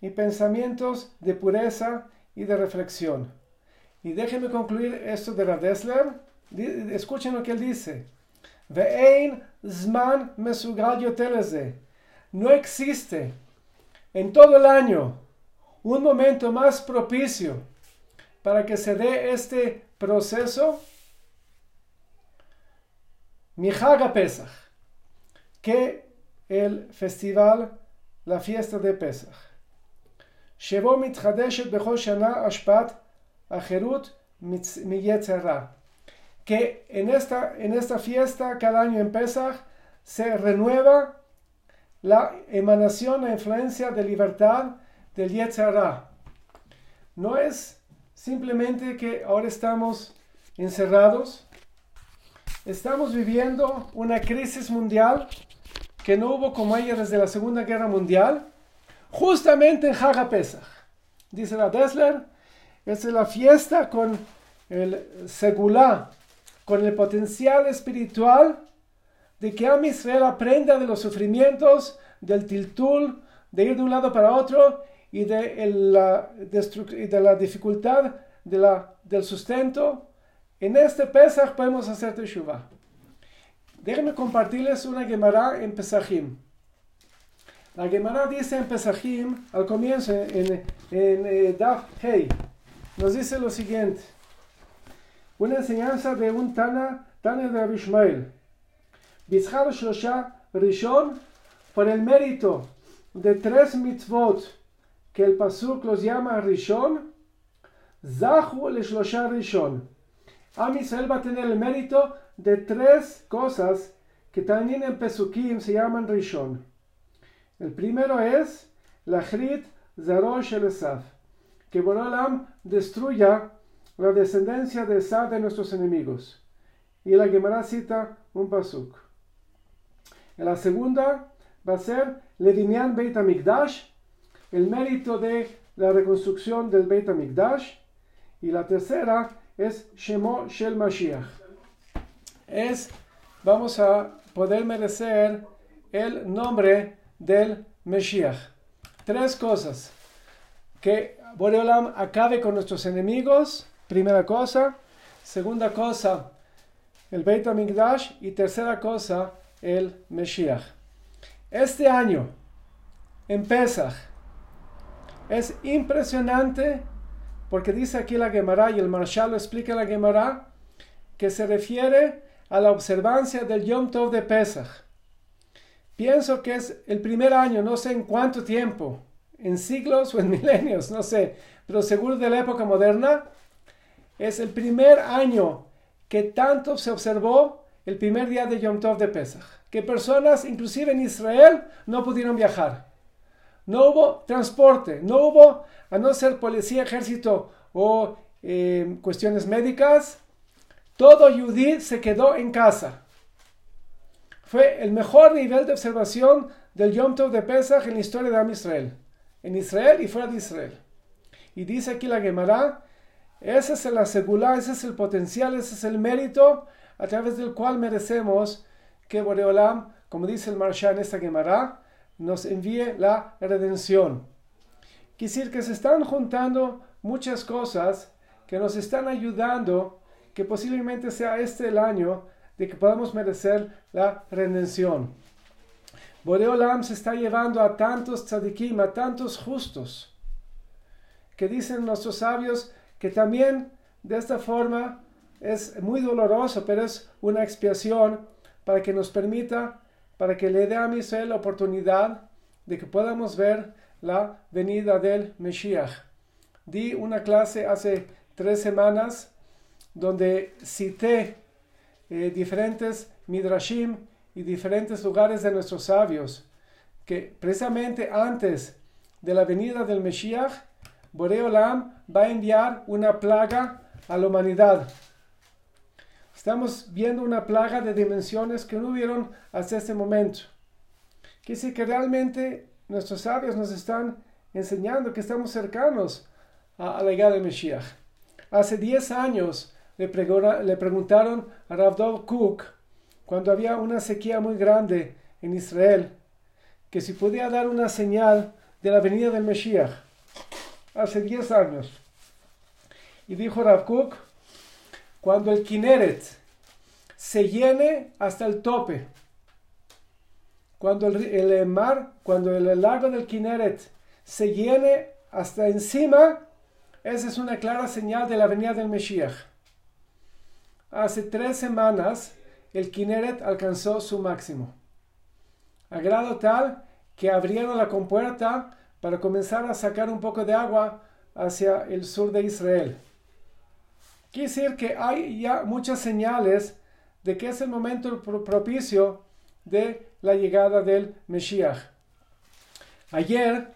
y pensamientos de pureza y de reflexión. Y déjenme concluir esto de Dessler. Escuchen lo que él dice. zman No existe en todo el año un momento más propicio para que se dé este proceso. Mihaga Pesach, que el festival, la fiesta de Pesach. Shevo mitchadeshet bechol shana ashpat que en esta, en esta fiesta, cada año en Pesach, se renueva la emanación, la influencia de libertad del Yetzerá. No es simplemente que ahora estamos encerrados, estamos viviendo una crisis mundial que no hubo como ella desde la Segunda Guerra Mundial, justamente en Haga Pesach. Dice la Dessler, es la fiesta con el segulá, con el potencial espiritual de que Am Israel aprenda de los sufrimientos, del tiltul, de ir de un lado para otro y de, la, de la dificultad de la, del sustento. En este Pesach podemos hacer Teshuvah. Déjenme compartirles una Gemara en Pesachim. La Gemara dice en Pesachim, al comienzo, en, en, eh, Daf Hey, nos dice lo siguiente. Una enseñanza de un Tana, Tana de Abishmael. Bizhar Shosha Rishon, por el mérito de tres mitzvot que el Pasuk los llama Rishon, Zahu el Shlosha Rishon. Am Israel va a tener el mérito de tres cosas que también en Pesukim se llaman Rishon. El primero es la Chrit Zarosh el Esaf que Boralam destruya la descendencia de Esad de nuestros enemigos. Y la Gemara cita un pasuk. La segunda va a ser Levinian Beit HaMikdash, el mérito de la reconstrucción del Beit HaMikdash. Y la tercera es Shemo Shel Mashiach. Es, vamos a poder merecer el nombre del Mashiach. Tres cosas que Boreolam acabe con nuestros enemigos, primera cosa. Segunda cosa, el Beit HaMikdash. Y tercera cosa, el Meshiach. Este año, en Pesach, es impresionante porque dice aquí la Gemara y el Marshal lo explica la Gemara que se refiere a la observancia del Yom Tov de Pesach. Pienso que es el primer año, no sé en cuánto tiempo, en siglos o en *laughs* milenios, no sé, pero seguro de la época moderna, es el primer año que tanto se observó el primer día de Yom Tov de Pesach, que personas, inclusive en Israel, no pudieron viajar. No hubo transporte, no hubo, a no ser policía, ejército o eh, cuestiones médicas, todo Yudí se quedó en casa. Fue el mejor nivel de observación del Yom Tov de Pesach en la historia de Am Israel. En Israel y fuera de Israel. Y dice aquí la Gemara, ese es el asegurar, ese es el potencial, ese es el mérito a través del cual merecemos que Boreolam, como dice el Marsha en esta Gemara, nos envíe la redención. Quiere decir que se están juntando muchas cosas que nos están ayudando, que posiblemente sea este el año de que podamos merecer la redención. Boreolam se está llevando a tantos tzadikim, a tantos justos, que dicen nuestros sabios que también de esta forma es muy doloroso, pero es una expiación para que nos permita, para que le dé a Israel la oportunidad de que podamos ver la venida del Mesías. Di una clase hace tres semanas donde cité eh, diferentes midrashim y diferentes lugares de nuestros sabios que precisamente antes de la venida del Mesías, Boreolam va a enviar una plaga a la humanidad. Estamos viendo una plaga de dimensiones que no hubieron hasta este momento. Que sí que realmente nuestros sabios nos están enseñando que estamos cercanos a, la llegada del Mesías. Hace 10 años le, preguntaron a Ravdov Cook, cuando había una sequía muy grande en Israel, que si podía dar una señal de la venida del Mesías. Hace 10 años. Y dijo Rav Cook, cuando el Kineret se llene hasta el tope, cuando el, mar, cuando el lago del Kineret se llene hasta encima, esa es una clara señal de la venida del Mesías. Hace tres semanas el Kineret alcanzó su máximo, a grado tal que abrieron la compuerta para comenzar a sacar un poco de agua hacia el sur de Israel. Quiere decir que hay ya muchas señales de que es el momento propicio de la llegada del Mesías. Ayer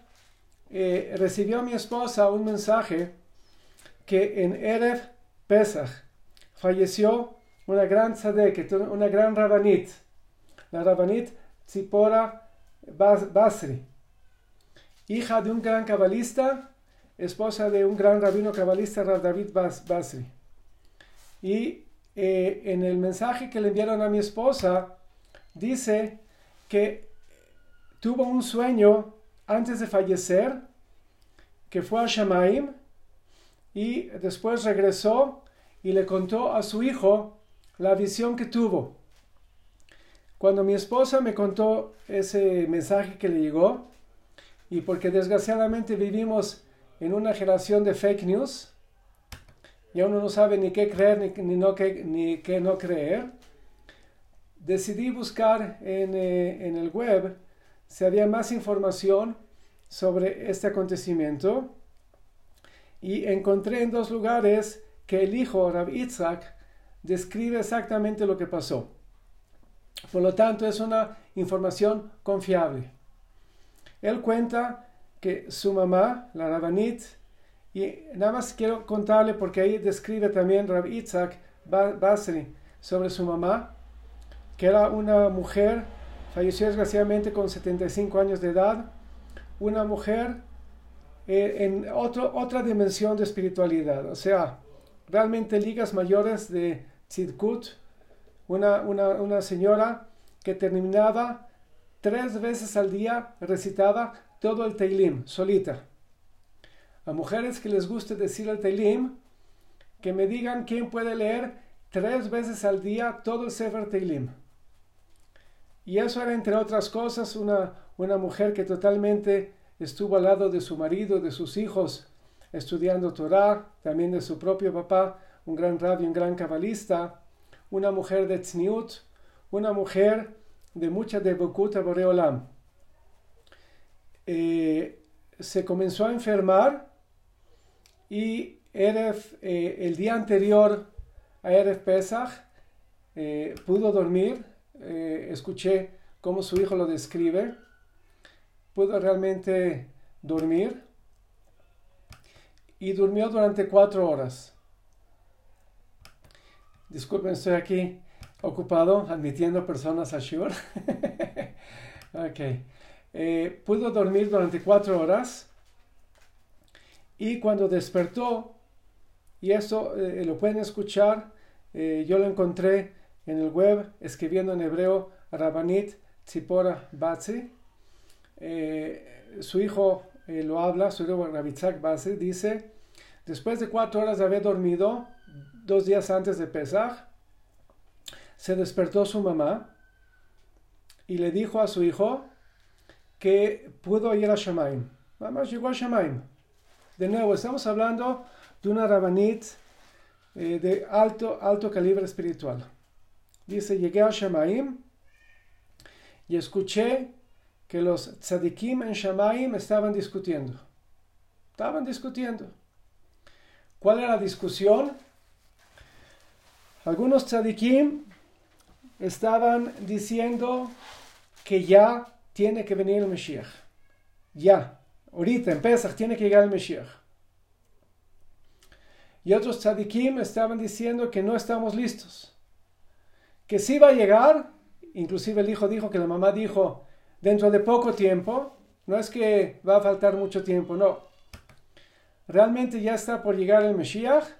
eh, recibió mi esposa un mensaje que en Erev Pesach falleció una gran tzadek, una gran rabanit, la rabanit Tzipora Basri, hija de un gran cabalista, esposa de un gran rabino cabalista, Rav David Basri. Y eh, en el mensaje que le enviaron a mi esposa, dice que tuvo un sueño antes de fallecer, que fue a Shamaim, y después regresó y le contó a su hijo la visión que tuvo. Cuando mi esposa me contó ese mensaje que le llegó, y porque desgraciadamente vivimos en una generación de fake news, ya uno no sabe ni qué creer ni, no, qué, ni qué no creer, decidí buscar en, eh, en, el web si había más información sobre este acontecimiento y encontré en dos lugares que el hijo Rab Itzhak describe exactamente lo que pasó. Por lo tanto, es una información confiable. Él cuenta que su mamá, la Rabanit, y nada más quiero contarle porque ahí describe también Rab Itzhak Basri sobre su mamá, que era una mujer, falleció desgraciadamente con 75 años de edad, una mujer eh, en otro, otra dimensión de espiritualidad, o sea, realmente ligas mayores de Tzidkut, una, una, una señora que terminaba tres veces al día, recitaba todo el Teilim, solita a mujeres que les guste decir el Teilim, que me digan quién puede leer tres veces al día todo el Sefer Teilim. Y eso era, entre otras cosas, una, una mujer que totalmente estuvo al lado de su marido, de sus hijos, estudiando Torah, también de su propio papá, un gran rabio, un gran cabalista, una mujer de Tzniut, una mujer de mucha devokut a Boreolam. Eh, se comenzó a enfermar y eh, el día anterior a Erev Pesach, eh, pudo dormir, eh, escuché cómo su hijo lo describe, pudo realmente dormir y durmió durante cuatro horas. Disculpen, estoy aquí ocupado admitiendo personas a Shur. *laughs* ok. Eh, pudo dormir durante cuatro horas y cuando despertó, y eso eh, lo pueden escuchar, eh, yo lo encontré en el web escribiendo en hebreo Rabanit Tzipora Batzi. su hijo lo habla, su hijo Rabitzak Batzi, dice, después de cuatro horas de haber dormido, dos días antes de Pesach, se despertó su mamá y le dijo a su hijo que pudo ir a Shemaim. Mamá llegó a Shemaim. De nuevo, estamos hablando de una rabanit eh, de alto, alto calibre espiritual. Dice, llegué a Shemaim y escuché que los tzadikim en Shemaim estaban discutiendo. Estaban discutiendo. ¿Cuál era la discusión? Algunos tzadikim estaban diciendo que ya tiene que venir el Mesías. Ya, ahorita en tiene que llegar el Mesías. Y otros tzadikim estaban diciendo que no estamos listos. Que sí va a llegar, inclusive el hijo dijo que la mamá dijo, dentro de poco tiempo, no es que va a faltar mucho tiempo, no. Realmente ya está por llegar el Mesías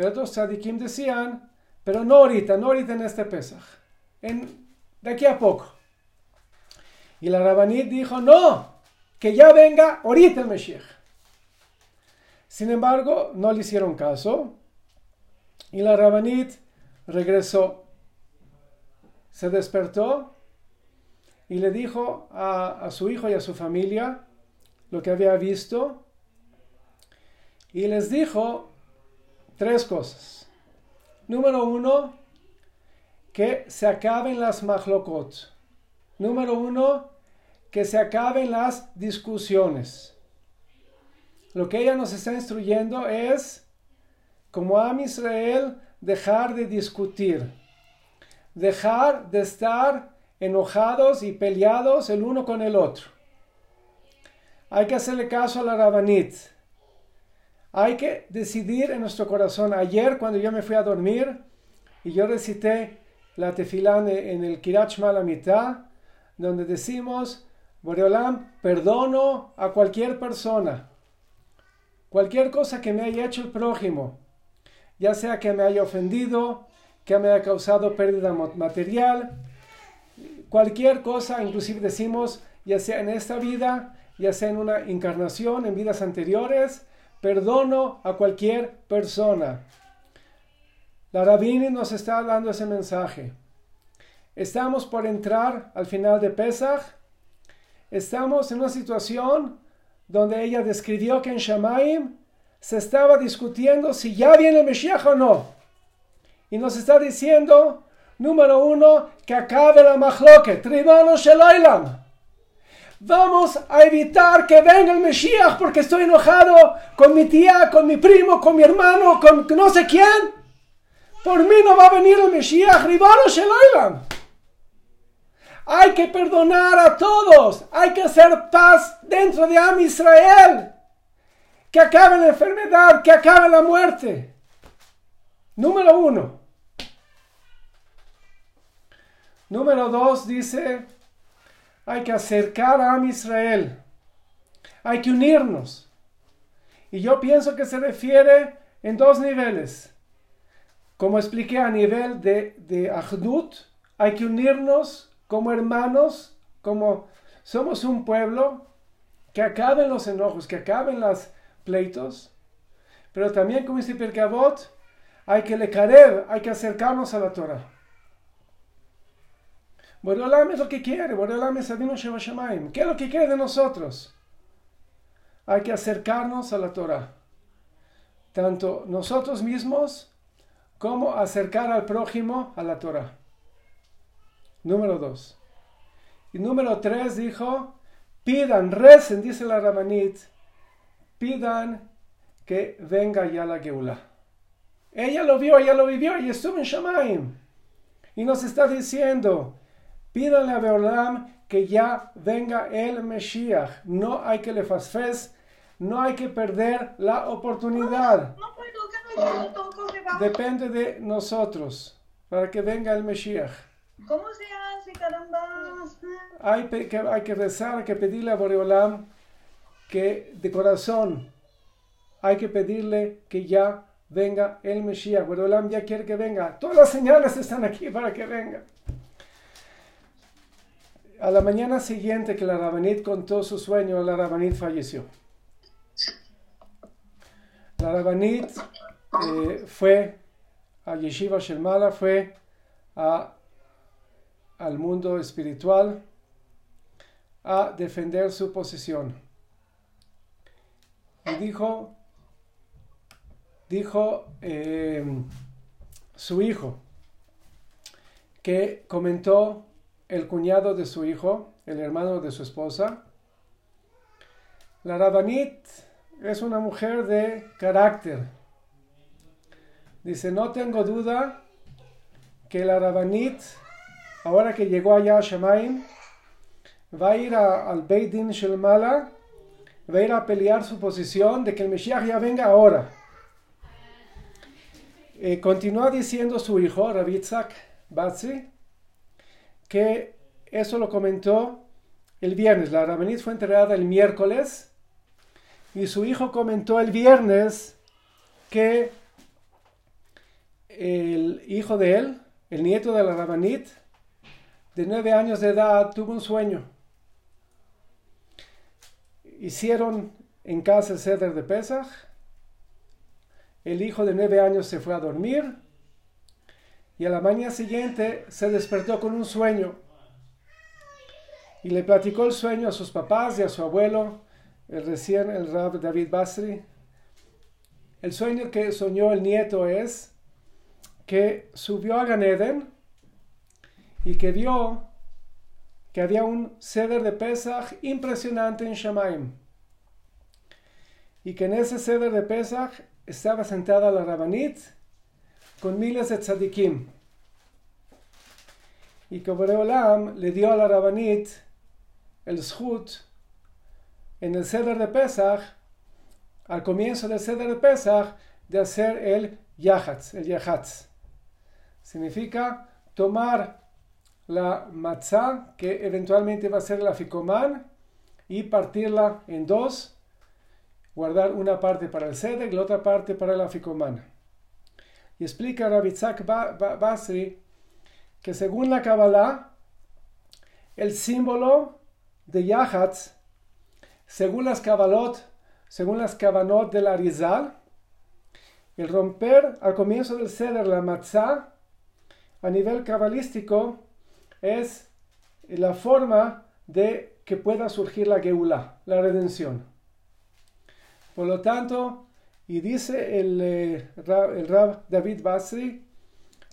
pero otros tzadikim decían, pero no ahorita, no ahorita en este Pesach, en, de aquí a poco. Y la Rabanit dijo, no, que ya venga ahorita el Mesías. Sin embargo, no le hicieron caso y la Rabanit regresó. Se despertó y le dijo a, su hijo y a su familia lo que había visto y les dijo tres cosas. Número uno, que se acaben las machlokot. Número uno, que se acaben las discusiones. Lo que ella nos está instruyendo es, como a Israel, dejar de discutir, dejar de estar enojados y peleados el uno con el otro. Hay que hacerle caso a la Rabanit. Hay que decidir en nuestro corazón. Ayer cuando yo me fui a dormir y yo recité la tefilá en el Kirach la mitad, donde decimos, Boreolam, perdono a cualquier persona, cualquier cosa que me haya hecho el prójimo, ya sea que me haya ofendido, que me haya causado pérdida material, cualquier cosa, inclusive decimos, ya sea en esta vida, ya sea en una encarnación, en vidas anteriores, Perdono a cualquier persona. La Rabini nos está dando ese mensaje. Estamos por entrar al final de Pesach. Estamos en una situación donde ella describió que en Shamaim se estaba discutiendo si ya viene el Mesías o no. Y nos está diciendo, número uno, que acabe la machloket, tribano sheloilam. Vamos a evitar que venga el Mesías porque estoy enojado con mi tía, con mi primo, con mi hermano, con no sé quién. Por mí no va a venir el Mesías, Ribano Sheloilam. Hay que perdonar a todos. Hay que hacer paz dentro de Am Israel. Que acabe la enfermedad, que acabe la muerte. Número uno. Número dos dice hay que acercar a Israel. Hay que unirnos. Y yo pienso que se refiere en dos niveles. Como expliqué a nivel de, de Ahdut, hay que unirnos como hermanos, como somos un pueblo, que acaben los enojos, que acaben los pleitos. Pero también, como dice Pirkabot, hay que le hay que acercarnos a la Torah. Boreolam es lo que quiere, Boreolam es Adino Sheva Shemaim. ¿Qué es lo que quiere de nosotros? Hay que acercarnos a la Torah. Tanto nosotros mismos como acercar al prójimo a la Torah. Número dos. Y número tres dijo, pidan, recen, dice la Ramanit, pidan que venga ya la Geula. Ella lo vio, ella lo vivió y estuvo en Shamaim. Y nos está diciendo, pídanle a Beolam que ya venga el Mesías. No hay que le fasfes, no hay que perder la oportunidad. Depende de nosotros para que venga el Mesías.
¿Cómo se hace, caramba?
Hay que, hay que rezar, hay que pedirle a Boreolam que de corazón hay que pedirle que ya venga el Mesías. Boreolam ya quiere que venga. Todas las señales están aquí para que venga. A la mañana siguiente que la Rabanit contó su sueño, la Rabanit falleció. La Rabanit eh, fue a Yeshiva Shelmala, fue al mundo espiritual a defender su posición. Y dijo, dijo eh, su hijo, que comentó el cuñado de su hijo, el hermano de su esposa. La Rabanit es una mujer de carácter. Dice, no tengo duda que la Rabanit, ahora que llegó allá a Shemaim, va a ir al Beit Din Shelmala, va a ir a pelear su posición de que el Mesías ya venga ahora. Eh, continúa diciendo su hijo, Rabitzak Batzi, que eso lo comentó el viernes. La Rabanit fue enterrada el miércoles y su hijo comentó el viernes que el hijo de él, el nieto de la Rabanit, de nueve años de edad, tuvo un sueño. Hicieron en casa el ceder de Pesach. El hijo de nueve años se fue a dormir y a la mañana siguiente se despertó con un sueño y le platicó el sueño a sus papás y a su abuelo, el recién el Rab David Basri. El sueño que soñó el nieto es que subió a Ganeden y que vio que había un ceder de Pesach impresionante en Shamaim. Y que en ese ceder de Pesach estaba sentada la Rabanit con miles de tzadikim. Y que Boreolam le dio a la Rabanit el schut en el ceder de Pesach, al comienzo del ceder de Pesach, de hacer el yahatz, el yahatz. Significa tomar la matzah, que eventualmente va a ser la ficomán, y partirla en dos, guardar una parte para el ceder y la otra parte para la ficomán. Y explica Rabitzak Basri que según la Kabbalah, el símbolo de Yahatz, según las Kabbalot, según las Kavanot del Arizal, el romper al comienzo del ceder la matzah, a nivel cabalístico, es la forma de que pueda surgir la Geula, la redención. Por lo tanto, y dice el, eh, el Rab David Basri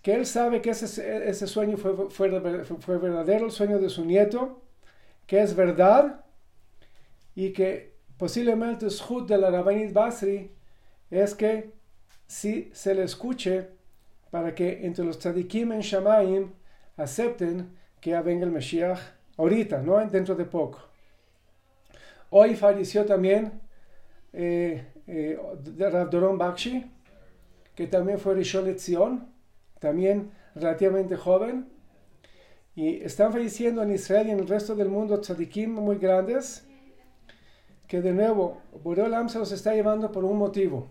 que él sabe que ese, ese sueño fue, fue, fue, verdadero, el sueño de su nieto, que es verdad y que posiblemente el shut de la Rabbanit Basri es que si se le escuche para que entre los tzadikim en Shamaim acepten que ya venga el Mashiach ahorita, no dentro de poco. Hoy falleció también eh, eh, Rav Doron Bakshi, que también fue Rishon Lezion, también relativamente joven. Y están falleciendo en Israel y en el resto del mundo tzadikim muy grandes, que de nuevo, Boreolam se los está llevando por un motivo.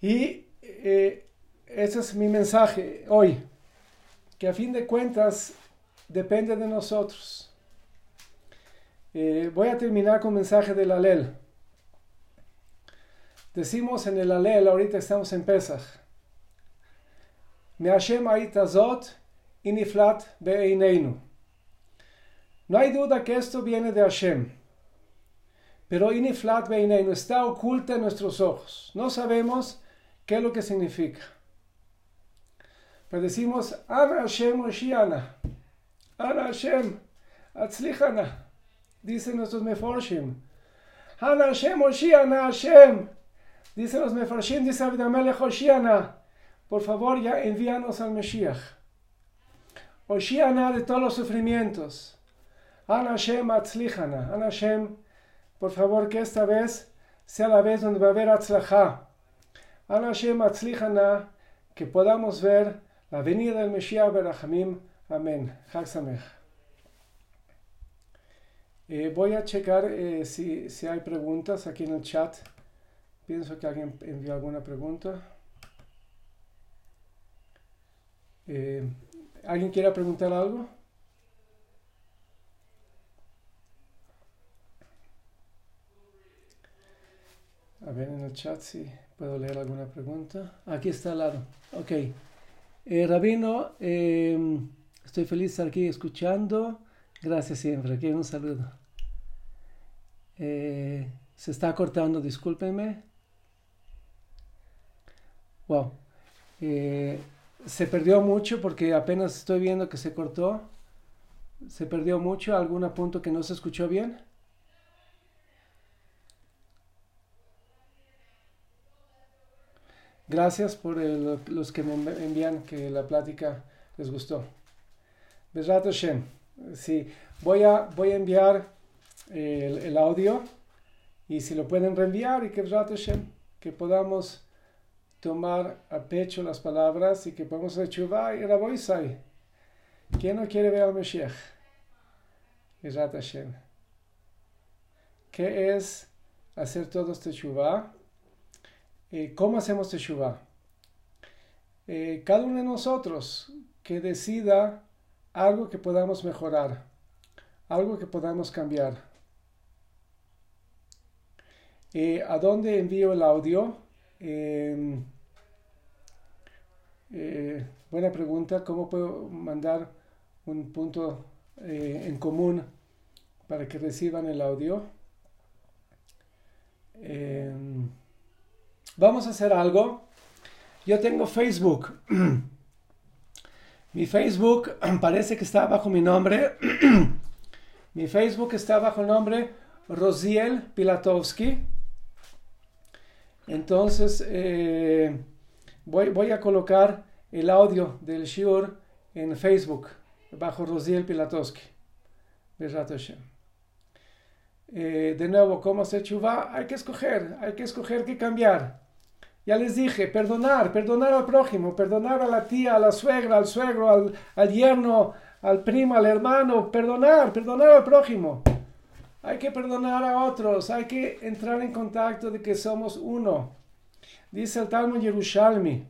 Y eh, ese es mi mensaje hoy, que a fin de cuentas depende de nosotros. Eh, voy a terminar con un mensaje del Alel. Decimos en el Alel, ahorita estamos en Pesach. Me Hashem azot iniflat be'eineinu. No hay duda que esto viene de Hashem. Pero iniflat be'eineinu está oculta en nuestros ojos. No sabemos qué es lo que significa. Pero decimos, Ana Hashem Oshiana. Ana Hashem Atzlichana. Dicen nuestros meforshim. Ana Hashem Oshiana Hashem. Dicen los mefarshim, dice Abidamelech Hoshiana, por favor ya envíanos al Mesías. Oshiana de todos los sufrimientos. Ana Hashem atzlichana. Ana Hashem, por favor que esta vez sea la vez donde va a haber atzlacha. Ana Hashem atzlichana, que podamos ver la venida del Mesías Berachamim. Amén. Chag eh, voy a checar eh, si, si hay preguntas aquí en el chat. Pienso que alguien envió alguna pregunta. Eh, ¿Alguien quiere preguntar algo? A ver en el chat si puedo leer alguna pregunta. Aquí está al lado. Ok. Eh, Rabino, em, estoy feliz de estar aquí escuchando. Gracias siempre. Aquí un saludo. Eh, se está cortando, discúlpenme. Wow. Eh, se perdió mucho porque apenas estoy viendo que se cortó. Se perdió mucho. ¿Algún punto que no se escuchó bien? Gracias por los que me envían que la plática les gustó. Besrat Sí, voy a, voy a enviar el, audio y si lo pueden reenviar y que que podamos tomar a pecho las palabras y que podamos hacer chuva y raboisai. ¿Quién no quiere ver al Mashiach? ¿Qué es hacer todo este chuva? Eh, ¿Cómo hacemos teshuva? Eh, cada uno de nosotros que decida algo que podamos mejorar, algo que podamos cambiar. Eh, ¿A dónde envío el audio? Em, buena pregunta. ¿Cómo puedo mandar un punto en común para que reciban el audio? Em, Vamos a hacer algo. Yo tengo Facebook. *clears throat* mi Facebook *clears throat* parece que está bajo mi nombre. *clears throat* mi Facebook está bajo el nombre Rosiel Pilatowski. Entonces eh, voy, a colocar el audio del Shiur en Facebook bajo Rosiel Pilatowski. Eh, de nuevo, ¿cómo se chuva? Hay que escoger, hay que escoger qué cambiar. Ya les dije, perdonar, perdonar al prójimo, perdonar a la tía, a la suegra, al suegro, al yerno, al primo, al hermano, perdonar, perdonar al prójimo. Hay que perdonar a otros, hay que entrar en contacto de que somos uno. Dice el Talmud Yerushalmi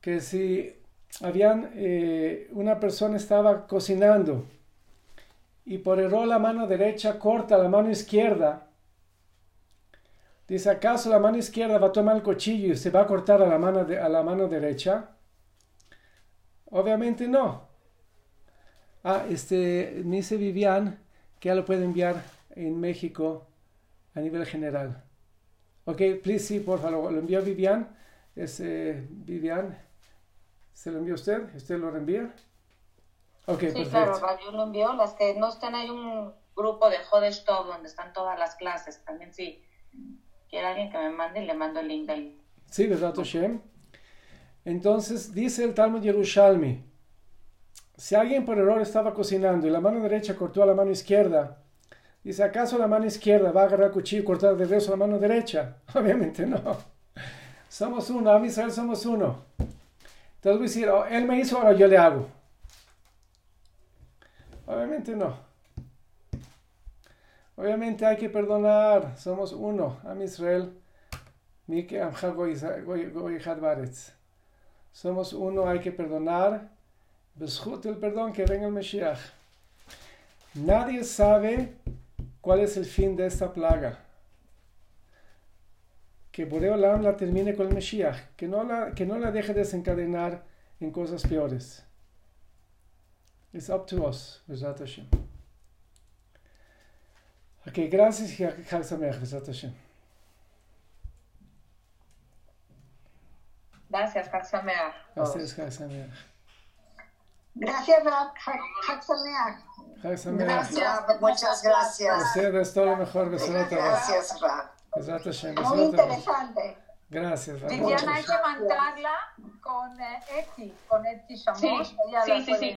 que si habían, eh, una persona estaba cocinando y por error la mano derecha corta la mano izquierda, Dice, ¿acaso la mano izquierda va a tomar el cuchillo y se va a cortar a la mano, a la mano derecha? Obviamente no. Ah, este, dice Vivian que ya lo puede enviar en México a nivel general. Ok, please, sí, por favor, lo envió Vivian. Es, Vivian, ¿se lo envió usted? ¿Usted lo reenvía?
Ok, sí, perfecto. claro, yo lo envió. Las que no están, hay un grupo de Jodestov donde están todas las clases, también sí quiere alguien que me mande, le mando el link del...
Sí, ¿verdad, Hashem? Entonces dice el Talmud Yerushalmi, si alguien por error estaba cocinando y la mano derecha cortó a la mano izquierda, dice, ¿acaso la mano izquierda va a agarrar el cuchillo y cortar de regreso la mano derecha? *laughs* Obviamente no. Somos uno, a Israel somos uno. Entonces voy a decir, oh, él me hizo, ahora yo le hago. Obviamente no. Obviamente hay que perdonar, somos uno, Am Israel, Somos uno, hay que perdonar. El perdón que venga el Mesías. Nadie sabe cuál es el fin de esta plaga. Que Boreolam la termine con el Mesías, que no la, que no la deje desencadenar en cosas peores. It's up to us, Hashem. Ok, gracias y Chag Sameach, Hashem.
Gracias, Chag Sameach.
Gracias, Chag Sameach.
Gracias, Sameach.
Gracias, muchas gracias.
Ustedes todo lo mejor,
Gracias, Ra.
Hashem.
Muy interesante.
Gracias.
Viviana, hay que mandarla con eh, Eti, con Eti Shamos.
Sí, sí, sí, sí,